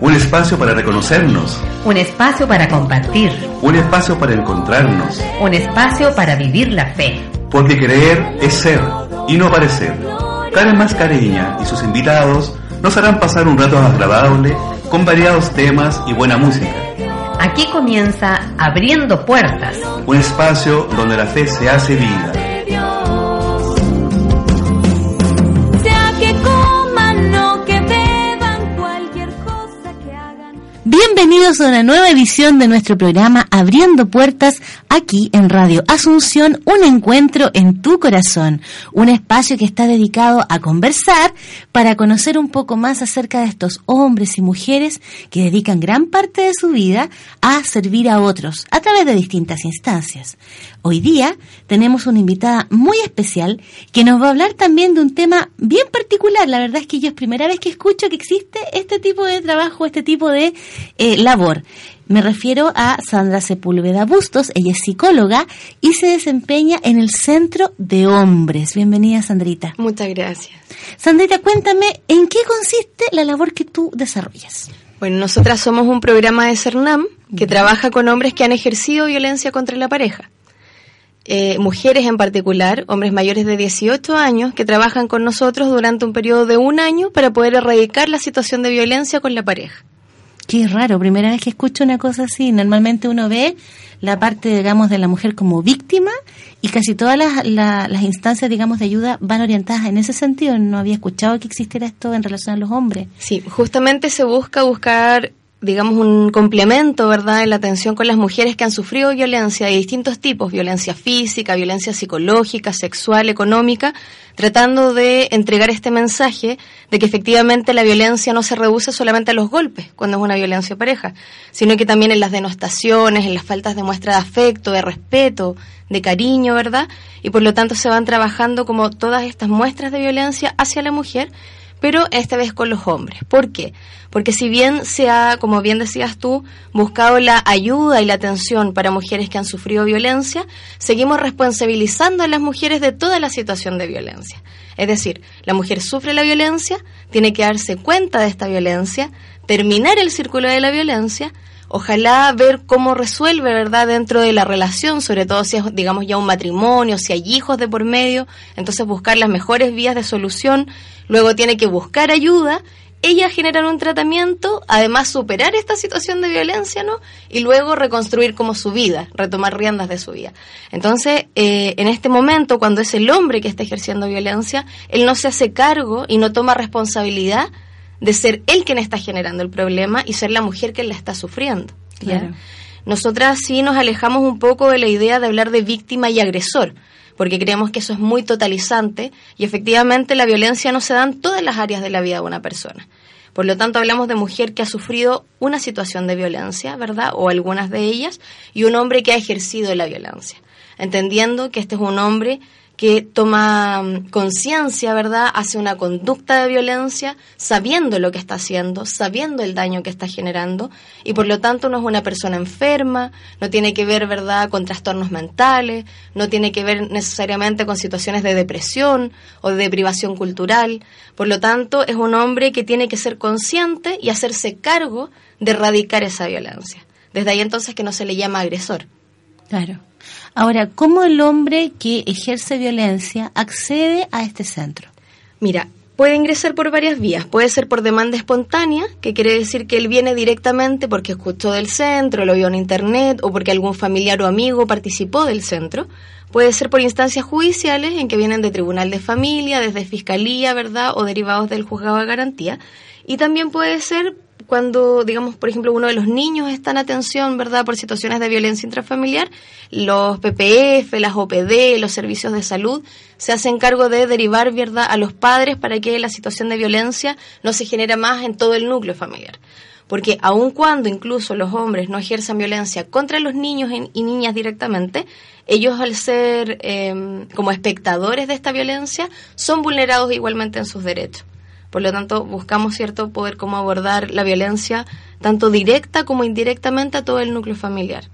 Un espacio para reconocernos. Un espacio para compartir. Un espacio para encontrarnos. Un espacio para vivir la fe. Porque creer es ser y no parecer. Karen Mascareña y sus invitados nos harán pasar un rato agradable con variados temas y buena música. Aquí comienza Abriendo Puertas. Un espacio donde la fe se hace vida. bien Bienvenidos a una nueva edición de nuestro programa Abriendo Puertas aquí en Radio Asunción, un encuentro en tu corazón, un espacio que está dedicado a conversar para conocer un poco más acerca de estos hombres y mujeres que dedican gran parte de su vida a servir a otros a través de distintas instancias. Hoy día tenemos una invitada muy especial que nos va a hablar también de un tema bien particular. La verdad es que yo es primera vez que escucho que existe este tipo de trabajo, este tipo de labor. Me refiero a Sandra Sepúlveda Bustos, ella es psicóloga y se desempeña en el Centro de Hombres. Bienvenida, Sandrita. Muchas gracias. Sandrita, cuéntame, ¿en qué consiste la labor que tú desarrollas? Bueno, nosotras somos un programa de CERNAM que trabaja con hombres que han ejercido violencia contra la pareja. Eh, mujeres en particular, hombres mayores de 18 años, que trabajan con nosotros durante un periodo de un año para poder erradicar la situación de violencia con la pareja. Qué raro, primera vez que escucho una cosa así. Normalmente uno ve la parte, digamos, de la mujer como víctima y casi todas las, instancias, digamos, de ayuda van orientadas en ese sentido. No había escuchado que existiera esto en relación a los hombres. Sí, justamente se busca buscar digamos, un complemento, ¿verdad?, en la atención con las mujeres que han sufrido violencia de distintos tipos, violencia física, violencia psicológica, sexual, económica, tratando de entregar este mensaje de que efectivamente la violencia no se reduce solamente a los golpes, cuando es una violencia pareja, sino que también en las denostaciones, en las faltas de muestra de afecto, de respeto, de cariño, ¿verdad? Y por lo tanto se van trabajando como todas estas muestras de violencia hacia la mujer, pero esta vez con los hombres. ¿Por qué? Porque si bien se ha, como bien decías tú, buscado la ayuda y la atención para mujeres que han sufrido violencia, seguimos responsabilizando a las mujeres de toda la situación de violencia. Es decir, la mujer sufre la violencia, tiene que darse cuenta de esta violencia, terminar el círculo de la violencia, ojalá ver cómo resuelve, ¿verdad?, dentro de la relación, sobre todo si es, digamos, ya un matrimonio, si hay hijos de por medio, entonces buscar las mejores vías de solución, luego tiene que buscar ayuda, ella generar un tratamiento, además superar esta situación de violencia, ¿no? Y luego reconstruir como su vida, retomar riendas de su vida. Entonces, eh, en este momento, cuando es el hombre que está ejerciendo violencia, él no se hace cargo y no toma responsabilidad de ser él quien está generando el problema y ser la mujer que la está sufriendo. Nosotras sí nos alejamos un poco de la idea de hablar de víctima y agresor, porque creemos que eso es muy totalizante y efectivamente la violencia no se da en todas las áreas de la vida de una persona. Por lo tanto, hablamos de mujer que ha sufrido una situación de violencia, ¿verdad? O algunas de ellas, y un hombre que ha ejercido la violencia, entendiendo que este es un hombre que toma mm, conciencia, ¿verdad?, hace una conducta de violencia sabiendo lo que está haciendo, sabiendo el daño que está generando y por lo tanto no es una persona enferma, no tiene que ver, ¿verdad?, con trastornos mentales, no tiene que ver necesariamente con situaciones de depresión o de deprivación cultural. Por lo tanto, es un hombre que tiene que ser consciente y hacerse cargo de erradicar esa violencia. Desde ahí entonces que no se le llama agresor. Claro. Ahora, ¿cómo el hombre que ejerce violencia accede a este centro? Mira, puede ingresar por varias vías. Puede ser por demanda espontánea, que quiere decir que él viene directamente porque escuchó del centro, lo vio en internet o porque algún familiar o amigo participó del centro. Puede ser por instancias judiciales en que vienen de tribunal de familia, desde fiscalía, ¿verdad? O derivados del juzgado de garantía. Y también puede ser cuando, digamos, por ejemplo, uno de los niños está en atención, ¿verdad?, por situaciones de violencia intrafamiliar, los PPF, las OPD, los servicios de salud se hacen cargo de derivar, ¿verdad?, a los padres para que la situación de violencia no se genere más en todo el núcleo familiar. porque aun cuando incluso los hombres no ejerzan violencia contra los niños y niñas directamente, ellos al ser em, como espectadores de esta violencia son vulnerados igualmente en sus derechos. Por lo tanto, buscamos cierto poder cómo abordar la violencia tanto directa como indirectamente a todo el núcleo familiar.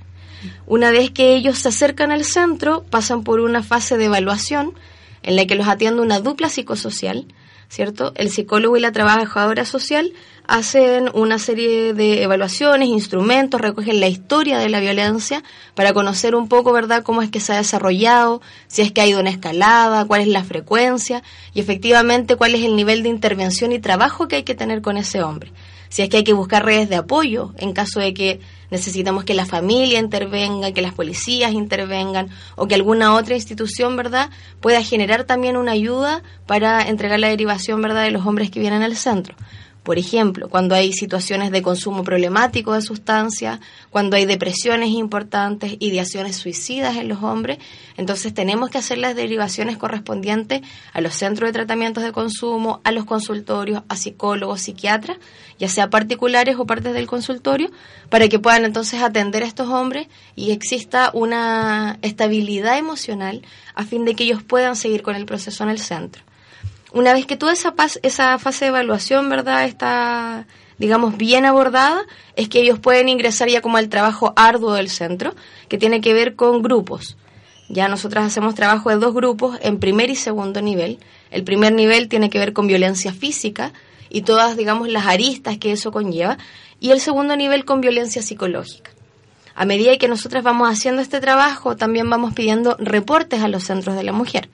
Una vez que ellos se acercan al centro, pasan por una fase de evaluación en la que los atiende una dupla psicosocial, ¿cierto? El psicólogo y la trabajadora social hacen una serie de evaluaciones, instrumentos, recogen la historia de la violencia para conocer un poco, ¿verdad?, cómo es que se ha desarrollado, si es que ha ido una escalada, cuál es la frecuencia y efectivamente cuál es el nivel de intervención y trabajo que hay que tener con ese hombre. Si es que hay que buscar redes de apoyo en caso de que necesitamos que la familia intervenga, que las policías intervengan o que alguna otra institución, ¿verdad?, pueda generar también una ayuda para entregar la derivación, ¿verdad?, de los hombres que vienen al centro. Por ejemplo, cuando hay situaciones de consumo problemático de sustancias, cuando hay depresiones importantes, ideaciones suicidas en los hombres, entonces tenemos que hacer las derivaciones correspondientes a los centros de tratamientos de consumo, a los consultorios, a psicólogos, psiquiatras, ya sea particulares o partes del consultorio, para que puedan entonces atender a estos hombres y exista una estabilidad emocional a fin de que ellos puedan seguir con el proceso en el centro. Una vez que toda esa, fase de evaluación, ¿verdad?, está, digamos, bien abordada, es que ellos pueden ingresar ya como al trabajo arduo del centro, que tiene que ver con grupos. Ya nosotras hacemos trabajo de dos grupos en primer y segundo nivel. El primer nivel tiene que ver con violencia física y todas, digamos, las aristas que eso conlleva. Y el segundo nivel con violencia psicológica. A medida que nosotras vamos haciendo este trabajo, también vamos pidiendo reportes a los centros de la mujer.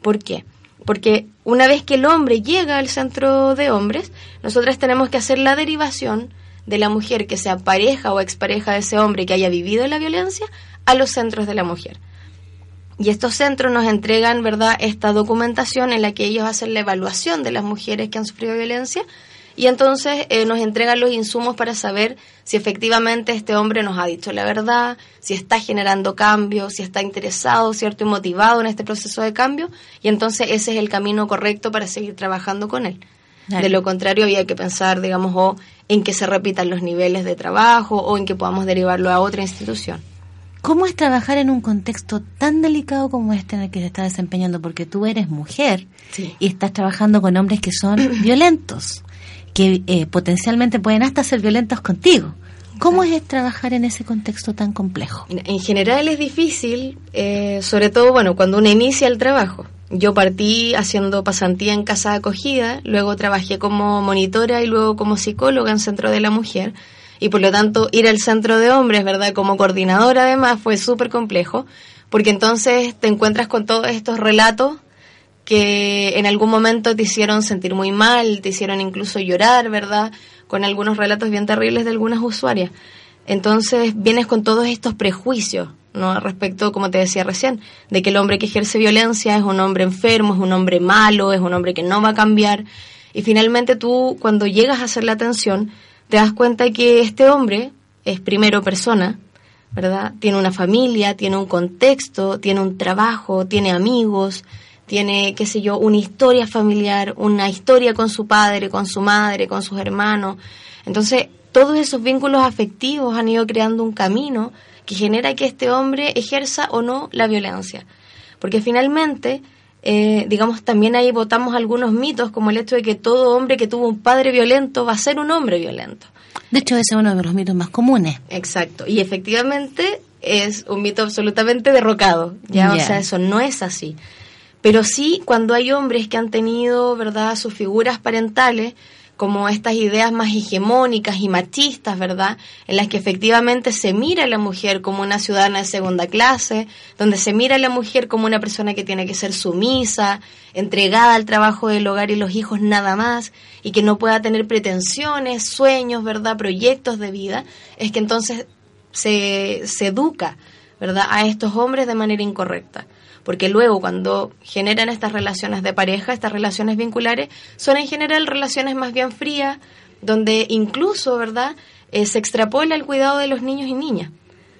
¿Por qué? Porque una vez que el hombre llega al centro de hombres, nosotras tenemos que hacer la derivación de la mujer que sea pareja o expareja de ese hombre que haya vivido la violencia a los centros de la mujer. Y estos centros nos entregan, ¿verdad?, esta documentación en la que ellos hacen la evaluación de las mujeres que han sufrido violencia y entonces eh, nos entregan los insumos para saber si efectivamente este hombre nos ha dicho la verdad, si está generando cambio, si está interesado, cierto, y motivado en este proceso de cambio, y entonces ese es el camino correcto para seguir trabajando con él. De lo contrario, había que pensar, digamos, o en que se repitan los niveles de trabajo o en que podamos derivarlo a otra institución. ¿Cómo es trabajar en un contexto tan delicado como este en el que se está desempeñando? Porque tú eres mujer y estás trabajando con hombres que son violentos que eh, potencialmente pueden hasta ser violentos contigo. ¿Cómo es trabajar en ese contexto tan complejo? En general es difícil, eh, sobre todo bueno cuando uno inicia el trabajo. Yo partí haciendo pasantía en casa de acogida, luego trabajé como monitora y luego como psicóloga en Centro de la Mujer. Y por lo tanto, ir al centro de hombres, ¿verdad? Como coordinadora además fue súper complejo, porque entonces te encuentras con todos estos relatos que en algún momento te hicieron sentir muy mal, te hicieron incluso llorar, ¿verdad? Con algunos relatos bien terribles de algunas usuarias. Entonces vienes con todos estos prejuicios, ¿no? Respecto, como te decía recién, de que el hombre que ejerce violencia es un hombre enfermo, es un hombre malo, es un hombre que no va a cambiar. Y finalmente tú, cuando llegas a hacer la atención, te das cuenta que este hombre es primero persona, ¿verdad? Tiene una familia, tiene un contexto, tiene un trabajo, tiene amigos, tiene, qué sé yo, una historia familiar, una historia con su padre, con su madre, con sus hermanos. Entonces, todos esos vínculos afectivos han ido creando un camino que genera que este hombre ejerza o no la violencia. Porque finalmente, eh, digamos, también ahí votamos algunos mitos, como el hecho de que todo hombre que tuvo un padre violento va a ser un hombre violento. De hecho, ese es uno de los mitos más comunes. Exacto. Y efectivamente es un mito absolutamente derrocado. Ya, o sea, eso no es así. Pero sí, cuando hay hombres que han tenido, ¿verdad?, sus figuras parentales, como estas ideas más hegemónicas y machistas, ¿verdad? En las que efectivamente se mira a la mujer como una ciudadana de segunda clase, donde se mira a la mujer como una persona que tiene que ser sumisa, entregada al trabajo del hogar y los hijos nada más, y que no pueda tener pretensiones, sueños, ¿verdad? Proyectos de vida, es que entonces se, se educa, ¿verdad? A estos hombres de manera incorrecta porque luego cuando generan estas relaciones de pareja, estas relaciones vinculares, son en general relaciones más bien frías, donde incluso, ¿verdad?, eh, se extrapola el cuidado de los niños y niñas.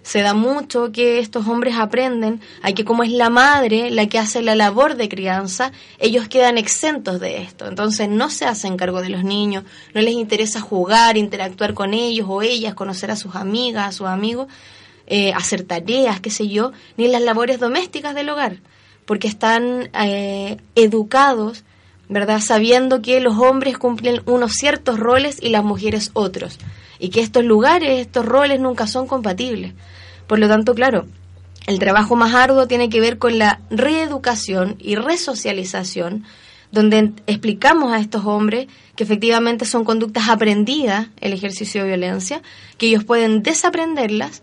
se da mucho que estos hombres aprenden a que como es la madre la que hace la labor de crianza, ellos quedan exentos de esto. Entonces no se hacen cargo de los niños, no les interesa jugar, interactuar con ellos o ellas, conocer a sus amigas, a sus amigos, eh, hacer tareas, qué sé yo, ni las labores domésticas del hogar, porque están eh, educados, ¿verdad? Sabiendo que los hombres cumplen unos ciertos roles y las mujeres otros y que estos lugares, estos roles nunca son compatibles. Por lo tanto, claro, el trabajo más arduo tiene que ver con la reeducación y resocialización, donde explicamos a estos hombres que efectivamente son conductas aprendidas, el ejercicio de violencia, que ellos pueden desaprenderlas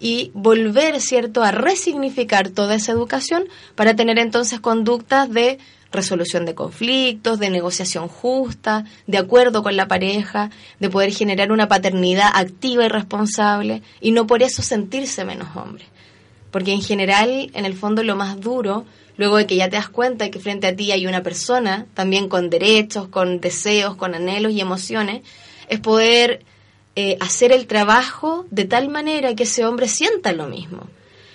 y volver, ¿cierto?, a resignificar toda esa educación para tener entonces conductas de resolución de conflictos, de negociación justa, de acuerdo con la pareja, de poder generar una paternidad activa y responsable y no por eso sentirse menos hombre. Porque en general, en el fondo, lo más duro, luego de que ya te das cuenta que frente a ti hay una persona, también con derechos, con deseos, con anhelos y emociones, es poder eh, hacer el trabajo de tal manera que ese hombre sienta lo mismo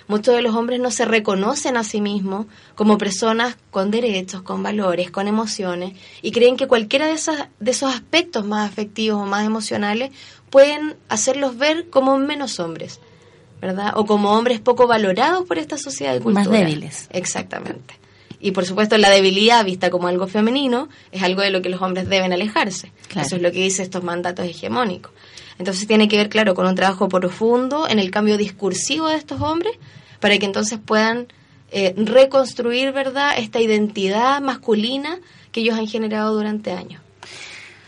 Muchos de los hombres no se reconocen a sí mismos como personas con derechos, con valores, con emociones, y creen que cualquiera de, esas, de esos aspectos más afectivos o más emocionales pueden hacerlos ver como menos hombres, ¿verdad? O como hombres poco valorados por esta sociedad y cultura. Más débiles. Exactamente. Y por supuesto la debilidad vista como algo femenino es algo de lo que los hombres deben alejarse. Eso es lo que dice estos mandatos hegemónicos. Entonces tiene que ver, claro, con un trabajo profundo en el cambio discursivo de estos hombres para que entonces puedan eh, reconstruir, ¿verdad?, esta identidad masculina que ellos han generado durante años.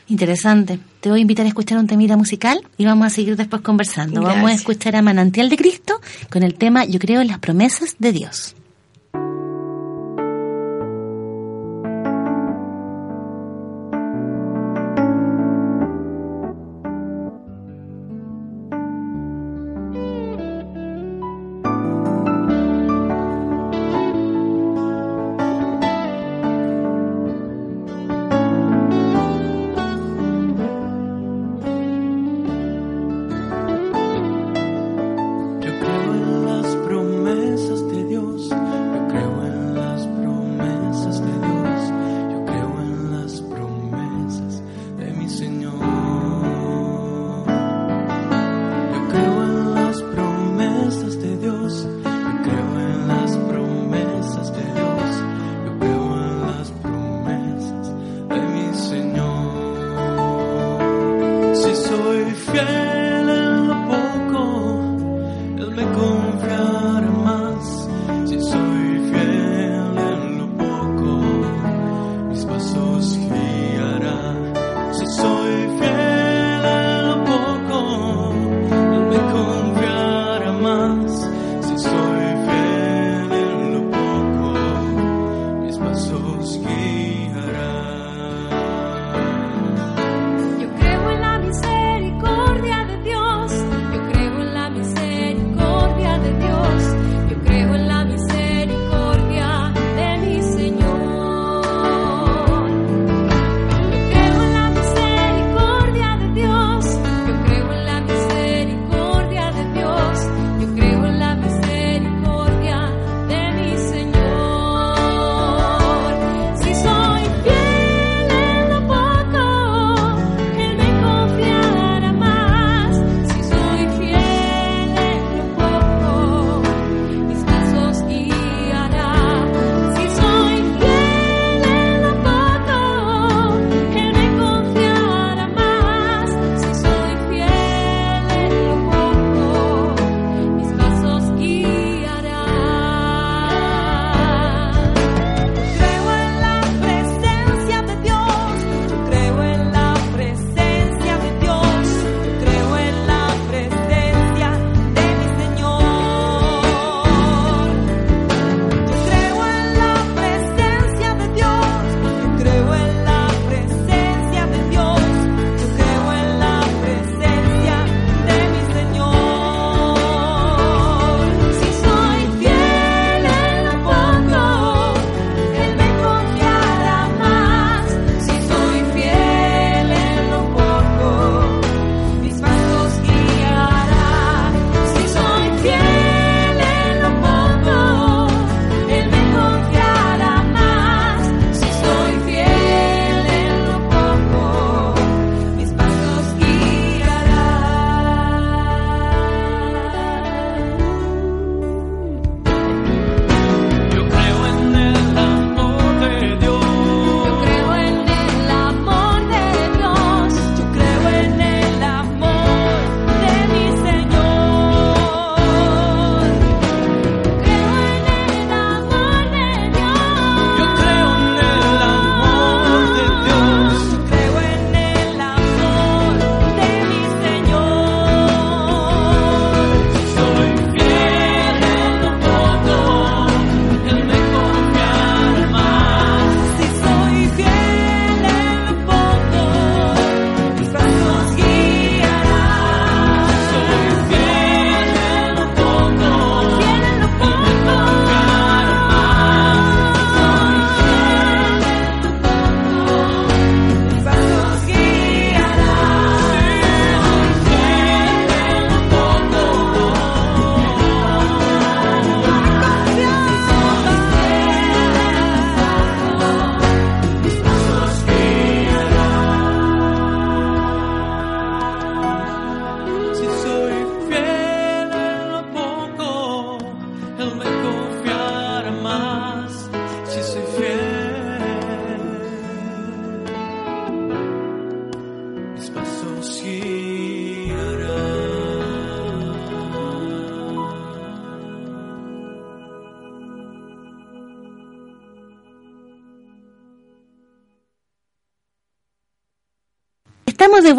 Interesante. Te voy a invitar a escuchar un temita musical y vamos a seguir después conversando. Vamos a escuchar a Manantial de Cristo con el tema Yo creo en las promesas de Dios.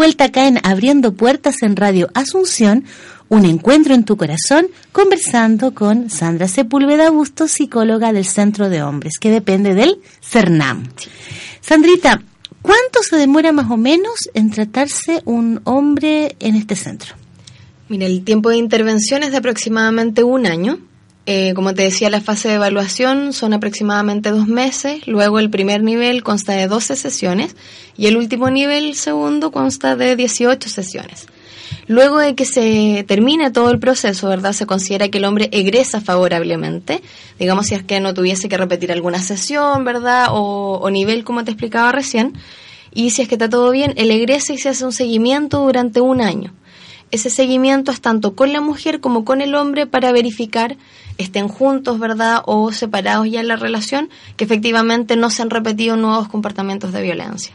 Vuelta acá en Abriendo Puertas en Radio Asunción, un encuentro en tu corazón, conversando con Sandra Sepúlveda Busto, psicóloga del Centro de Hombres, que depende del CERNAM. Sandrita, ¿cuánto se demora más o menos en tratarse un hombre en este centro? Mira, el tiempo de intervención es de aproximadamente un año. Eh, como te decía, la fase de evaluación son aproximadamente dos meses. Luego el primer nivel consta de 12 sesiones y el último nivel, segundo, consta de 18 sesiones. Luego de que se termine todo el proceso, ¿verdad? Se considera que el hombre egresa favorablemente, digamos si es que no tuviese que repetir alguna sesión, ¿verdad? O, o nivel, como te explicaba recién. Y si es que está todo bien, él egresa y se hace un seguimiento durante un año. Ese seguimiento es tanto con la mujer como con el hombre para verificar estén juntos, ¿verdad? O separados ya en la relación, que efectivamente no se han repetido nuevos comportamientos de violencia.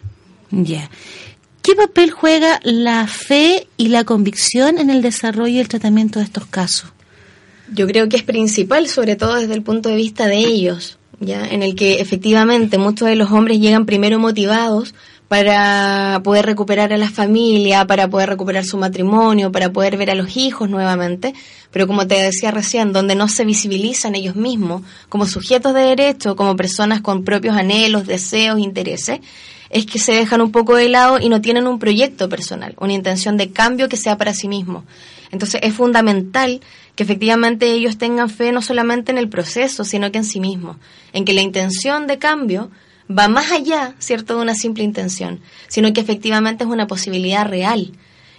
Ya. ¿Qué papel juega la fe y la convicción en el desarrollo y el tratamiento de estos casos? Yo creo que es principal, sobre todo desde el punto de vista de ellos, ya, en el que efectivamente muchos de los hombres llegan primero motivados para poder recuperar a la familia, para poder recuperar su matrimonio, para poder ver a los hijos nuevamente, pero como te decía recién, donde no se visibilizan ellos mismos como sujetos de derecho, como personas con propios anhelos, deseos, intereses, es que se dejan un poco de lado y no tienen un proyecto personal, una intención de cambio que sea para sí mismos. Entonces es fundamental que efectivamente ellos tengan fe no solamente en el proceso, sino que en sí mismos, en que la intención de cambio va más allá, ¿cierto?, de una simple intención, sino que efectivamente es una posibilidad real,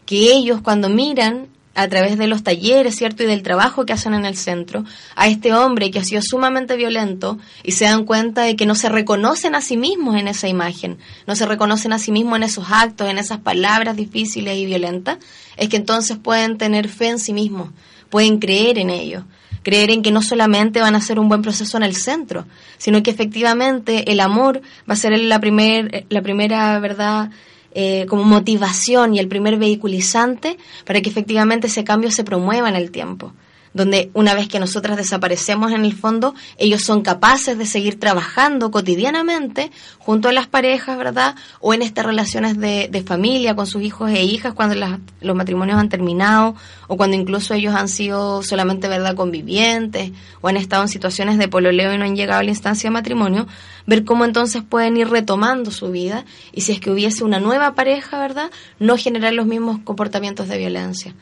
que ellos cuando miran a través de los talleres, ¿cierto? Y del trabajo que hacen en el centro, a este hombre que ha sido sumamente violento y se dan cuenta de que no se reconocen a sí mismos en esa imagen, no se reconocen a sí mismos en esos actos, en esas palabras difíciles y violentas, es que entonces pueden tener fe en sí mismos, pueden creer en ello, creer en que no solamente van a ser un buen proceso en el centro, sino que efectivamente el amor va a ser la, primer, la primera, ¿verdad?, eh, como motivación y el primer vehiculizante para que efectivamente ese cambio se promueva en el tiempo donde una vez que nosotras desaparecemos en el fondo, ellos son capaces de seguir trabajando cotidianamente junto a las parejas, ¿verdad? O en estas relaciones de, de familia con sus hijos e hijas cuando los matrimonios han terminado o cuando incluso ellos han sido solamente, ¿verdad?, convivientes o han estado en situaciones de pololeo y no han llegado a la instancia de matrimonio, ver cómo entonces pueden ir retomando su vida y si es que hubiese una nueva pareja, ¿verdad?, no generar los mismos comportamientos de violencia.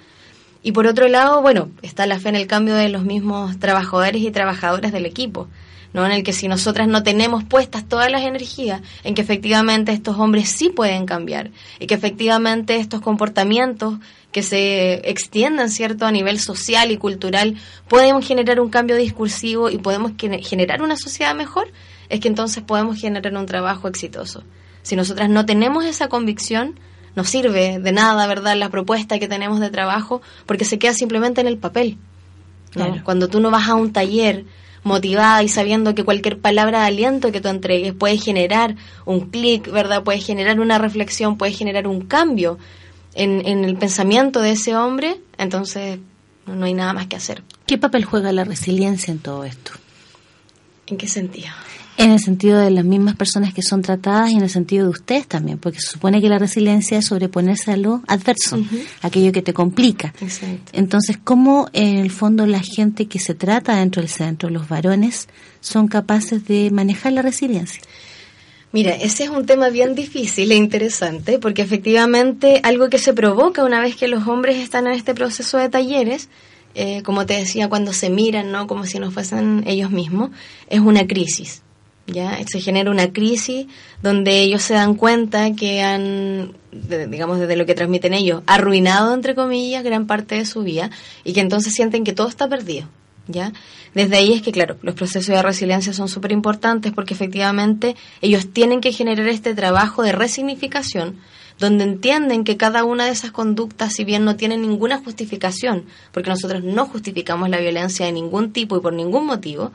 Y por otro lado, bueno, está la fe en el cambio de los mismos trabajadores y trabajadoras del equipo, ¿no? En el que si nosotras no tenemos puestas todas las energías en que efectivamente estos hombres sí pueden cambiar y que efectivamente estos comportamientos que se extiendan, ¿cierto?, a nivel social y cultural, podemos generar un cambio discursivo y podemos generar una sociedad mejor, es que entonces podemos generar un trabajo exitoso. Si nosotras no tenemos esa convicción, no sirve de nada, ¿verdad?, la propuesta que tenemos de trabajo, porque se queda simplemente en el papel. Cuando tú no vas a un taller motivada y sabiendo que cualquier palabra de aliento que tú entregues puede generar un clic, ¿verdad? Puede generar una reflexión, puede generar un cambio en, en el pensamiento de ese hombre, entonces no hay nada más que hacer. ¿Qué papel juega la resiliencia en todo esto? ¿En qué sentido? En el sentido de las mismas personas que son tratadas y en el sentido de ustedes también, porque se supone que la resiliencia es sobreponerse a lo adverso, aquello que te complica. Entonces, ¿cómo en el fondo la gente que se trata dentro del centro, los varones, son capaces de manejar la resiliencia? Mira, ese es un tema bien difícil e interesante, porque efectivamente algo que se provoca una vez que los hombres están en este proceso de talleres, eh, como te decía, cuando se miran, ¿no? Como si no fuesen ellos mismos, es una crisis. ¿Ya? Se genera una crisis donde ellos se dan cuenta que han, digamos, desde lo que transmiten ellos, arruinado, entre comillas, gran parte de su vida y que entonces sienten que todo está perdido. ¿Ya? Desde ahí es que, claro, los procesos de resiliencia son súper importantes porque efectivamente ellos tienen que generar este trabajo de resignificación donde entienden que cada una de esas conductas, si bien no tiene ninguna justificación, porque nosotros no justificamos la violencia de ningún tipo y por ningún motivo,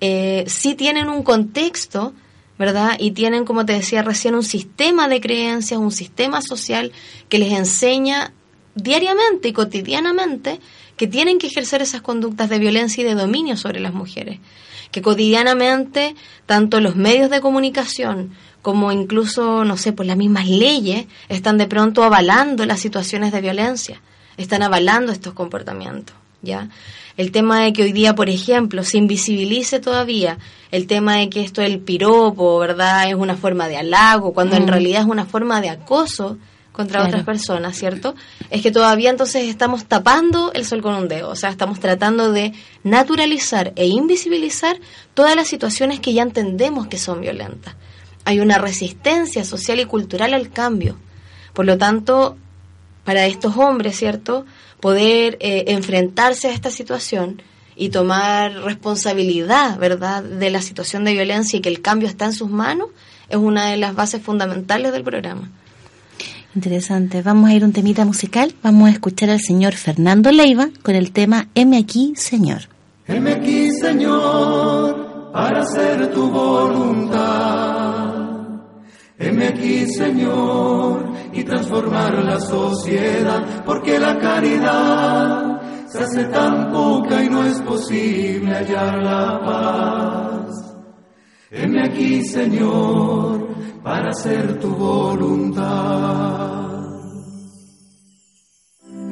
eh, sí tienen un contexto, ¿verdad? Y tienen, como te decía recién, un sistema de creencias, un sistema social que les enseña diariamente y cotidianamente que tienen que ejercer esas conductas de violencia y de dominio sobre las mujeres, que cotidianamente tanto los medios de comunicación como incluso, no sé, pues las mismas leyes están de pronto avalando las situaciones de violencia, están avalando estos comportamientos, ¿ya? El tema de que hoy día, por ejemplo, se invisibilice todavía el tema de que esto del piropo, ¿verdad? Es una forma de halago, cuando en Mm. realidad es una forma de acoso contra Claro. otras personas, ¿cierto? Es que todavía entonces estamos tapando el sol con un dedo, o sea, estamos tratando de naturalizar e invisibilizar todas las situaciones que ya entendemos que son violentas. Hay una resistencia social y cultural al cambio. Por lo tanto, para estos hombres, ¿cierto? Poder eh, enfrentarse a esta situación y tomar responsabilidad, ¿verdad?, de la situación de violencia y que el cambio está en sus manos, es una de las bases fundamentales del programa. Interesante. Vamos a ir a un temita musical. Vamos a escuchar al señor Fernando Leiva con el tema M aquí, Señor. Heme aquí, Señor, para hacer tu voluntad. Heme aquí, Señor, y transformar la sociedad, porque la caridad se hace tan poca y no es posible hallar la paz. Heme aquí, Señor, para hacer tu voluntad.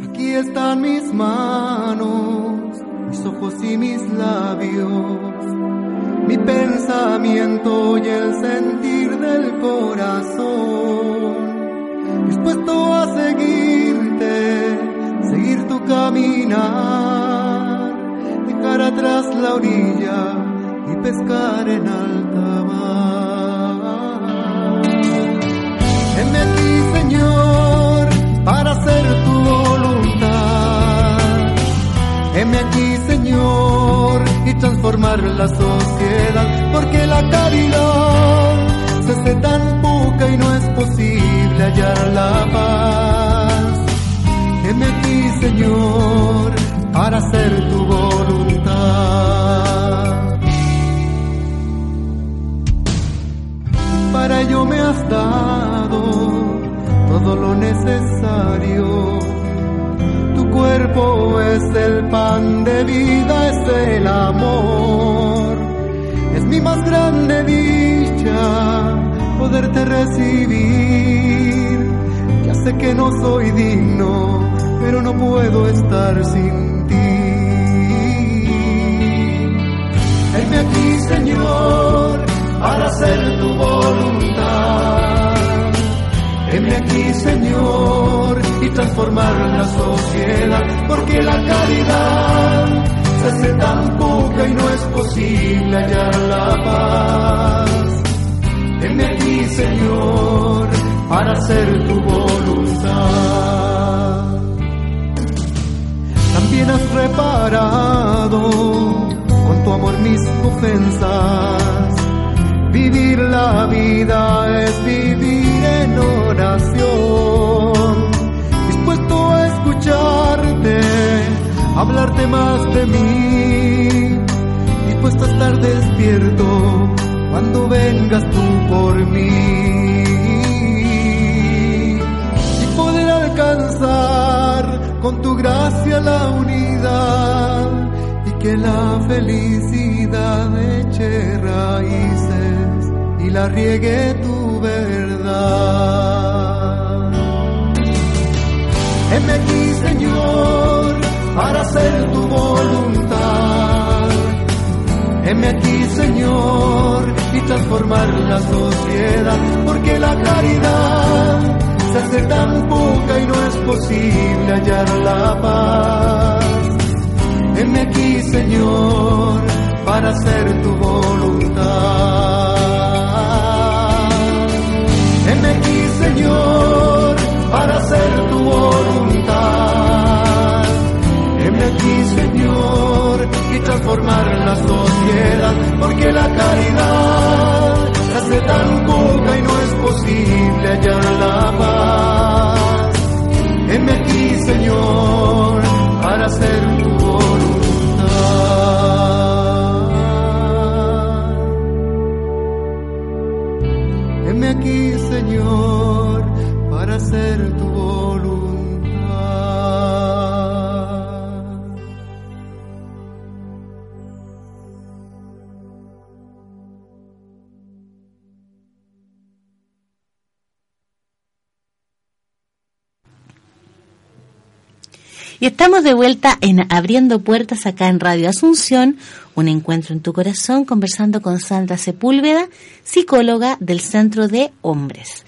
Aquí están mis manos, mis ojos y mis labios, mi pensamiento y el sentir del corazón, dispuesto a seguirte, seguir tu caminar, dejar atrás la orilla y pescar en alta mar. Heme aquí, Señor, para hacer tu voluntad. Heme aquí, Señor, y transformar la sociedad, porque la caridad se tan poca y no es posible hallar la paz. Heme aquí, Señor, para hacer tu voluntad. Para ello me has dado todo lo necesario. Tu cuerpo es el pan de vida, es el amor. Mi más grande dicha poderte recibir. Ya sé que no soy digno, pero no puedo estar sin ti. Heme aquí, Señor, para hacer tu voluntad. Heme aquí, Señor, y transformar la sociedad, porque la caridad se hace tan poca y no es posible hallar la paz. Heme aquí, Señor, para hacer tu voluntad. También has reparado con tu amor mis ofensas. Vivir la vida es vivir en oración, hablarte más de mí, dispuesto a estar despierto cuando vengas tú por mí. Y poder alcanzar con tu gracia la unidad y que la felicidad eche raíces y la riegue tu verdad. Heme aquí, Señor, para hacer tu voluntad. Heme aquí, Señor, y transformar la sociedad, porque la caridad se hace tan poca y no es posible hallar la paz. Heme aquí, Señor, para hacer tu voluntad. Heme aquí, Señor, para hacer tu voluntad. Heme aquí, Señor, y transformar la sociedad, porque la caridad hace tan poca y no es posible hallar la paz. Heme aquí, Señor, para hacer tu voluntad. Heme aquí, Señor, para hacer Y estamos de vuelta en Abriendo Puertas acá en Radio Asunción, un encuentro en tu corazón, conversando con Sandra Sepúlveda, psicóloga del Centro de Hombres.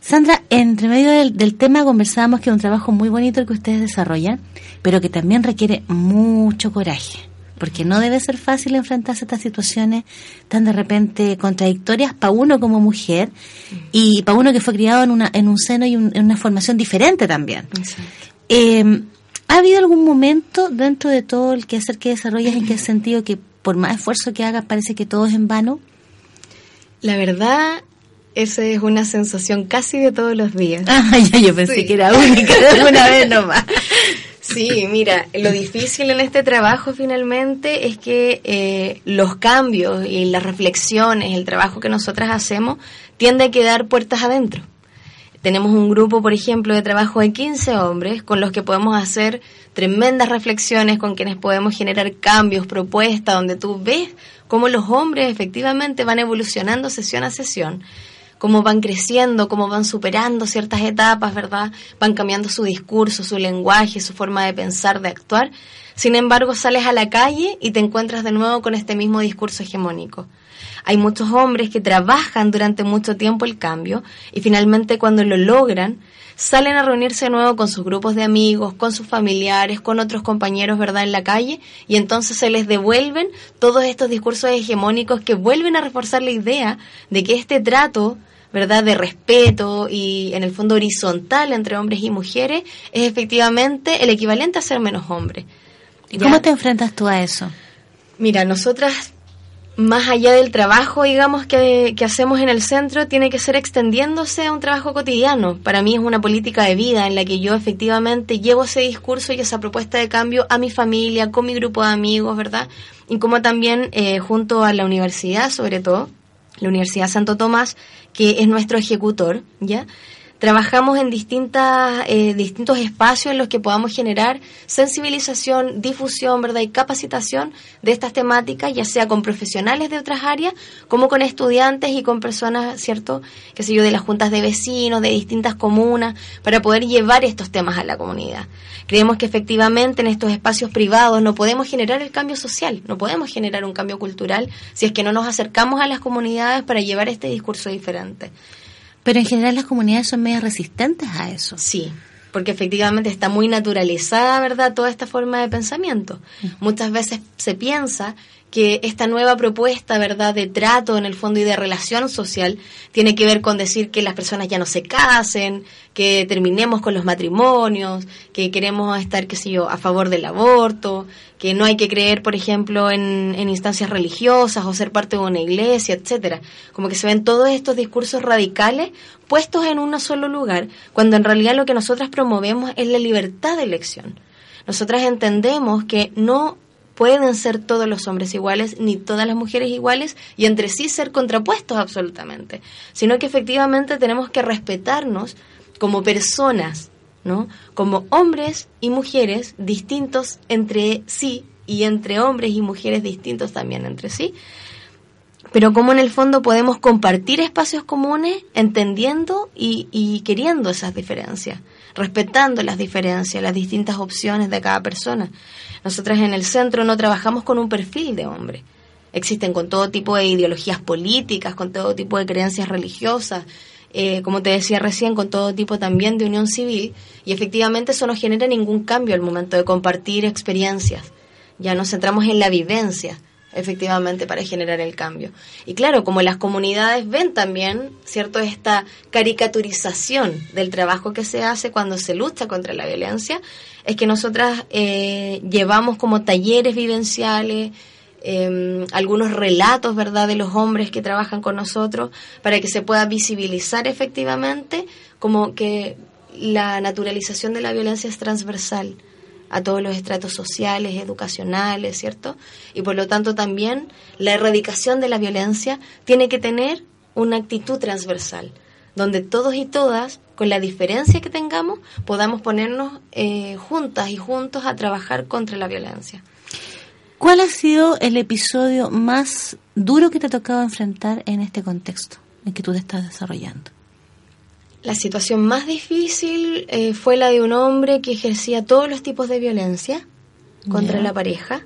Sandra, entre medio del, tema conversábamos que es un trabajo muy bonito el que ustedes desarrollan, pero que también requiere mucho coraje, porque no debe ser fácil enfrentarse a estas situaciones tan de repente contradictorias para uno como mujer y para uno que fue criado en, una, en un seno y en una formación diferente también. Eh, ¿Ha habido algún momento dentro de todo el que hacer que desarrollas en que has sentido que por más esfuerzo que hagas parece que todo es en vano? La verdad, esa es una sensación casi de todos los días. Ah, yo pensé que era única de una vez nomás. Sí, mira, lo difícil en este trabajo finalmente es que eh, los cambios y las reflexiones, el trabajo que nosotras hacemos, tiende a quedar puertas adentro. Tenemos un grupo, por ejemplo, de trabajo de 15 hombres con los que podemos hacer tremendas reflexiones, con quienes podemos generar cambios, propuestas, donde tú ves cómo los hombres efectivamente van evolucionando sesión a sesión, cómo van creciendo, cómo van superando ciertas etapas, ¿verdad? Van cambiando su discurso, su lenguaje, su forma de pensar, de actuar. Sin embargo, sales a la calle y te encuentras de nuevo con este mismo discurso hegemónico. Hay muchos hombres que trabajan durante mucho tiempo el cambio y finalmente cuando lo logran, salen a reunirse de nuevo con sus grupos de amigos, con sus familiares, con otros compañeros, ¿verdad?, en la calle, y entonces se les devuelven todos estos discursos hegemónicos que vuelven a reforzar la idea de que este trato, ¿verdad?, de respeto y en el fondo horizontal entre hombres y mujeres es efectivamente el equivalente a ser menos hombre. ¿Y cómo te enfrentas tú a eso? Mira, nosotras más allá del trabajo, digamos, que, que, hacemos en el centro, tiene que ser extendiéndose a un trabajo cotidiano. Para mí es una política de vida en la que yo efectivamente llevo ese discurso y esa propuesta de cambio a mi familia, con mi grupo de amigos, ¿verdad? Y como también eh, junto a la universidad, sobre todo, la Universidad Santo Tomás, que es nuestro ejecutor, ¿ya? Trabajamos en distintas, eh, distintos espacios en los que podamos generar sensibilización, difusión, ¿verdad? Y capacitación de estas temáticas, ya sea con profesionales de otras áreas, como con estudiantes y con personas, ¿cierto? Que sé yo, de las juntas de vecinos, de distintas comunas, para poder llevar estos temas a la comunidad. Creemos que efectivamente en estos espacios privados no podemos generar el cambio social, no podemos generar un cambio cultural si es que no nos acercamos a las comunidades para llevar este discurso diferente. Pero en general las comunidades son medias resistentes a eso. Sí, porque efectivamente está muy naturalizada, ¿verdad?, toda esta forma de pensamiento. Muchas veces se piensa que esta nueva propuesta, ¿verdad?, de trato en el fondo y de relación social tiene que ver con decir que las personas ya no se casen, que terminemos con los matrimonios, que queremos estar, qué sé yo, a favor del aborto, que no hay que creer, por ejemplo, en, en instancias religiosas o ser parte de una iglesia, etcétera. Como que se ven todos estos discursos radicales puestos en un solo lugar, cuando en realidad lo que nosotras promovemos es la libertad de elección. Nosotras entendemos que no pueden ser todos los hombres iguales ni todas las mujeres iguales y entre sí ser contrapuestos absolutamente, sino que efectivamente tenemos que respetarnos como personas, ¿no? Como hombres y mujeres distintos entre sí y entre hombres y mujeres distintos también entre sí, pero como en el fondo podemos compartir espacios comunes entendiendo y, y, queriendo esas diferencias, respetando las diferencias, las distintas opciones de cada persona. Nosotras en el centro no trabajamos con un perfil de hombre. Existen con todo tipo de ideologías políticas, con todo tipo de creencias religiosas, eh, como te decía recién, con todo tipo también de unión civil, y efectivamente eso no genera ningún cambio al momento de compartir experiencias. Ya nos centramos en la vivencia, efectivamente, para generar el cambio. Y claro, como las comunidades ven también, ¿cierto?, esta caricaturización del trabajo que se hace cuando se lucha contra la violencia, es que nosotras eh, llevamos como talleres vivenciales, eh, algunos relatos, ¿verdad?, de los hombres que trabajan con nosotros, para que se pueda visibilizar efectivamente como que la naturalización de la violencia es transversal a todos los estratos sociales, educacionales, ¿cierto? Y por lo tanto también la erradicación de la violencia tiene que tener una actitud transversal, donde todos y todas con la diferencia que tengamos, podamos ponernos eh, juntas y juntos a trabajar contra la violencia. ¿Cuál ha sido el episodio más duro que te ha tocado enfrentar en este contexto en que tú te estás desarrollando? La situación más difícil eh, fue la de un hombre que ejercía todos los tipos de violencia contra la pareja.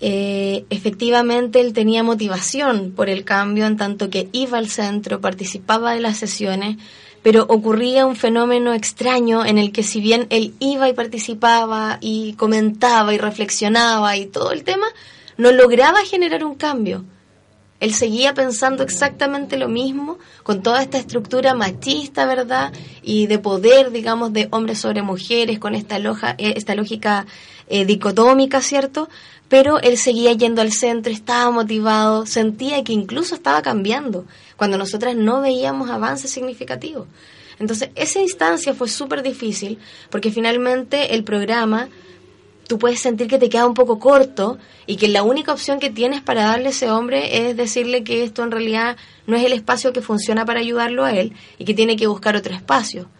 Eh, efectivamente, él tenía motivación por el cambio en tanto que iba al centro, participaba de las sesiones, pero ocurría un fenómeno extraño en el que si bien él iba y participaba y comentaba y reflexionaba y todo el tema, no lograba generar un cambio. Él seguía pensando exactamente lo mismo, con toda esta estructura machista, ¿verdad? Y de poder, digamos, de hombres sobre mujeres, con esta, loja, eh, esta lógica eh, dicotómica, ¿cierto? Pero él seguía yendo al centro, estaba motivado, sentía que incluso estaba cambiando, cuando nosotras no veíamos avances significativos. Entonces, esa instancia fue súper difícil, porque finalmente el programa tú puedes sentir que te queda un poco corto y que la única opción que tienes para darle a ese hombre es decirle que esto en realidad no es el espacio que funciona para ayudarlo a él y que tiene que buscar otro espacio.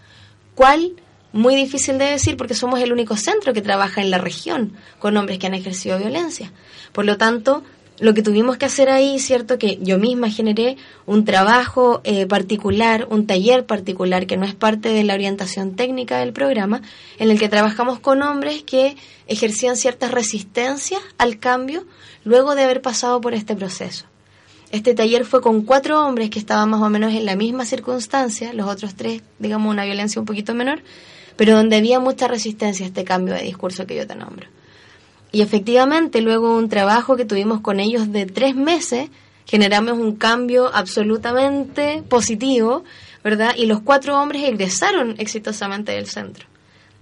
¿Cuál? Muy difícil de decir porque somos el único centro que trabaja en la región con hombres que han ejercido violencia. Por lo tanto, lo que tuvimos que hacer ahí, cierto, que yo misma generé un trabajo eh, particular, un taller particular que no es parte de la orientación técnica del programa, en el que trabajamos con hombres que ejercían ciertas resistencias al cambio luego de haber pasado por este proceso. Este taller fue con cuatro hombres que estaban más o menos en la misma circunstancia, los otros tres, digamos, una violencia un poquito menor, pero donde había mucha resistencia a este cambio de discurso que yo te nombro. Y efectivamente, luego un trabajo que tuvimos con ellos de tres meses, generamos un cambio absolutamente positivo, ¿verdad? Y los cuatro hombres egresaron exitosamente del centro.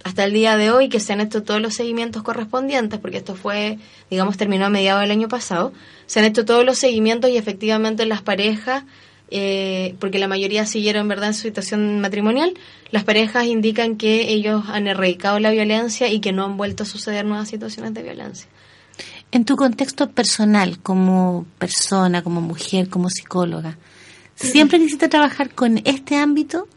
Hasta el día de hoy, que se han hecho todos los seguimientos correspondientes, porque esto fue, digamos, terminó a mediados del año pasado, se han hecho todos los seguimientos y efectivamente las parejas, eh, porque la mayoría siguieron, ¿verdad?, en su situación matrimonial, las parejas indican que ellos han erradicado la violencia y que no han vuelto a suceder nuevas situaciones de violencia. En tu contexto personal, como persona, como mujer, como psicóloga, ¿siempre quisiste trabajar con este ámbito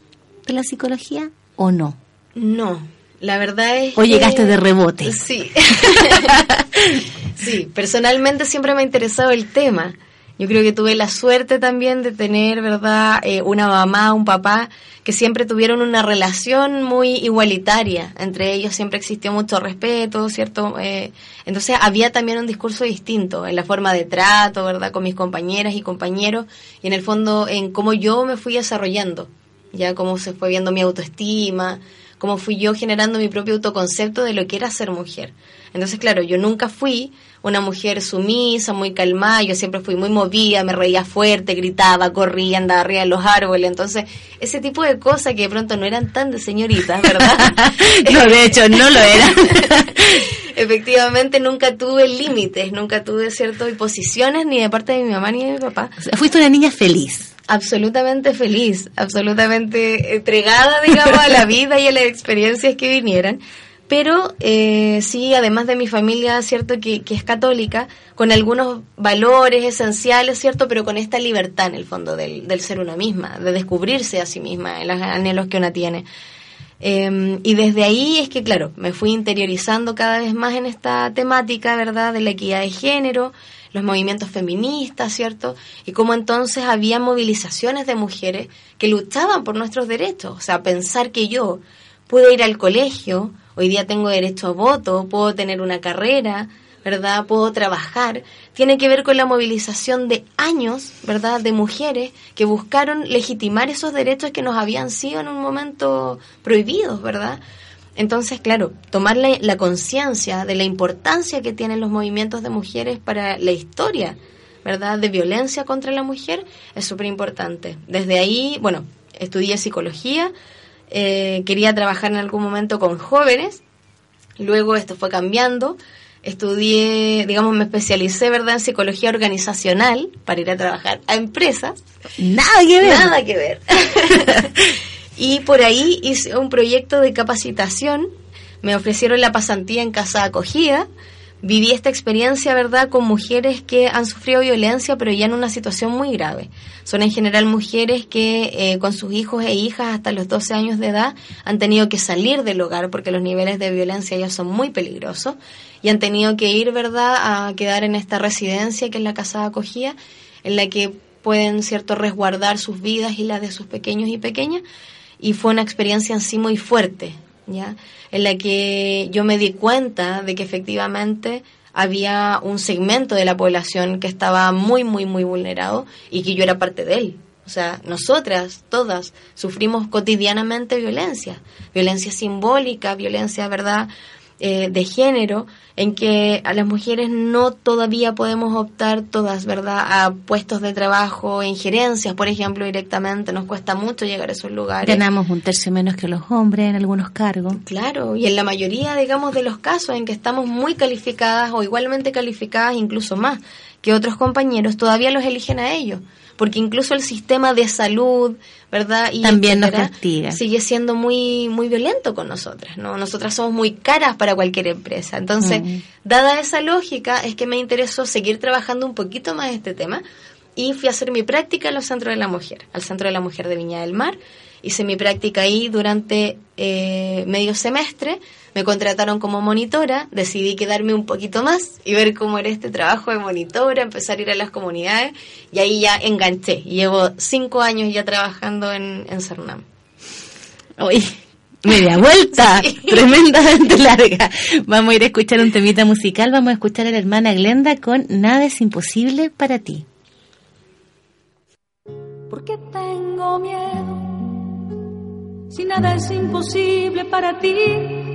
de la psicología o no? No, la verdad es ¿O que- llegaste de rebote? Sí. sí, personalmente siempre me ha interesado el tema. Yo creo que tuve la suerte también de tener, ¿verdad?, eh, una mamá, un papá que siempre tuvieron una relación muy igualitaria. Entre ellos siempre existió mucho respeto, ¿cierto? Eh, entonces había también un discurso distinto en la forma de trato, ¿verdad?, con mis compañeras y compañeros y en el fondo en cómo yo me fui desarrollando, ya cómo se fue viendo mi autoestima, cómo fui yo generando mi propio autoconcepto de lo que era ser mujer. Entonces, claro, yo nunca fui una mujer sumisa, muy calmada, yo siempre fui muy movida, me reía fuerte, gritaba, corría, andaba arriba de los árboles. Entonces, ese tipo de cosas que de pronto no eran tan de señoritas, ¿verdad? no, de hecho, no lo era. Efectivamente, nunca tuve límites, nunca tuve ciertas imposiciones ni de parte de mi mamá ni de mi papá. O sea, fuiste una niña feliz. Absolutamente feliz, absolutamente entregada, digamos, a la vida y a las experiencias que vinieran. Pero eh, sí, además de mi familia, cierto, que, que es católica, con algunos valores esenciales, cierto, pero con esta libertad en el fondo del, del ser una misma, de descubrirse a sí misma, en los anhelos que una tiene. Eh, y desde ahí es que, claro, me fui interiorizando cada vez más en esta temática, ¿verdad?, de la equidad de género, los movimientos feministas, ¿cierto? Y cómo entonces había movilizaciones de mujeres que luchaban por nuestros derechos. O sea, pensar que yo pude ir al colegio, hoy día tengo derecho a voto, puedo tener una carrera, ¿verdad? Puedo trabajar. Tiene que ver con la movilización de años, ¿verdad? De mujeres que buscaron legitimar esos derechos que nos habían sido en un momento prohibidos, ¿verdad? Entonces, claro, tomar la, conciencia de la importancia que tienen los movimientos de mujeres para la historia, ¿verdad?, de violencia contra la mujer es súper importante. Desde ahí, bueno, estudié psicología, eh, quería trabajar en algún momento con jóvenes, luego esto fue cambiando, estudié, digamos, me especialicé, ¿verdad?, en psicología organizacional para ir a trabajar a empresas. Nada que ver. Nada que ver. y por ahí hice un proyecto de capacitación, me ofrecieron la pasantía en casa acogida, viví esta experiencia, ¿verdad?, con mujeres que han sufrido violencia, pero ya en una situación muy grave. Son en general mujeres que eh, con sus hijos e hijas hasta los 12 años de edad han tenido que salir del hogar porque los niveles de violencia ya son muy peligrosos y han tenido que ir, ¿verdad?, a quedar en esta residencia que es la casa de acogida, en la que pueden, ¿cierto?, resguardar sus vidas y las de sus pequeños y pequeñas. y fue una experiencia en sí muy fuerte, ¿ya? En la que yo me di cuenta de que efectivamente había un segmento de la población que estaba muy, muy, muy vulnerado y que yo era parte de él. O sea, nosotras, todas, sufrimos cotidianamente violencia, violencia simbólica, violencia, ¿verdad?, eh, de género, en que a las mujeres no todavía podemos optar todas, ¿verdad?, a puestos de trabajo, en gerencias, por ejemplo, directamente. Nos cuesta mucho llegar a esos lugares. Ganamos un tercio menos que los hombres en algunos cargos. Claro, y en la mayoría, digamos, de los casos en que estamos muy calificadas o igualmente calificadas, incluso más que otros compañeros, todavía los eligen a ellos porque incluso el sistema de salud, ¿verdad? Y También nos castiga. Sigue siendo muy, muy violento con nosotras, ¿no? Nosotras somos muy caras para cualquier empresa. Entonces, mm. dada esa lógica, es que me interesó seguir trabajando un poquito más este tema y fui a hacer mi práctica en los centros de la mujer, al Centro de la Mujer de Viña del Mar. Hice mi práctica ahí durante eh, medio semestre me contrataron como monitora, decidí quedarme un poquito más y ver cómo era este trabajo de monitora, empezar a ir a las comunidades y ahí ya enganché. Llevo cinco años ya trabajando en, en Cernam. Uy, media vuelta, tremendamente larga. Vamos a ir a escuchar un temita musical, vamos a escuchar a la hermana Glenda con Nada es imposible para ti. Porque tengo miedo, si nada es imposible para ti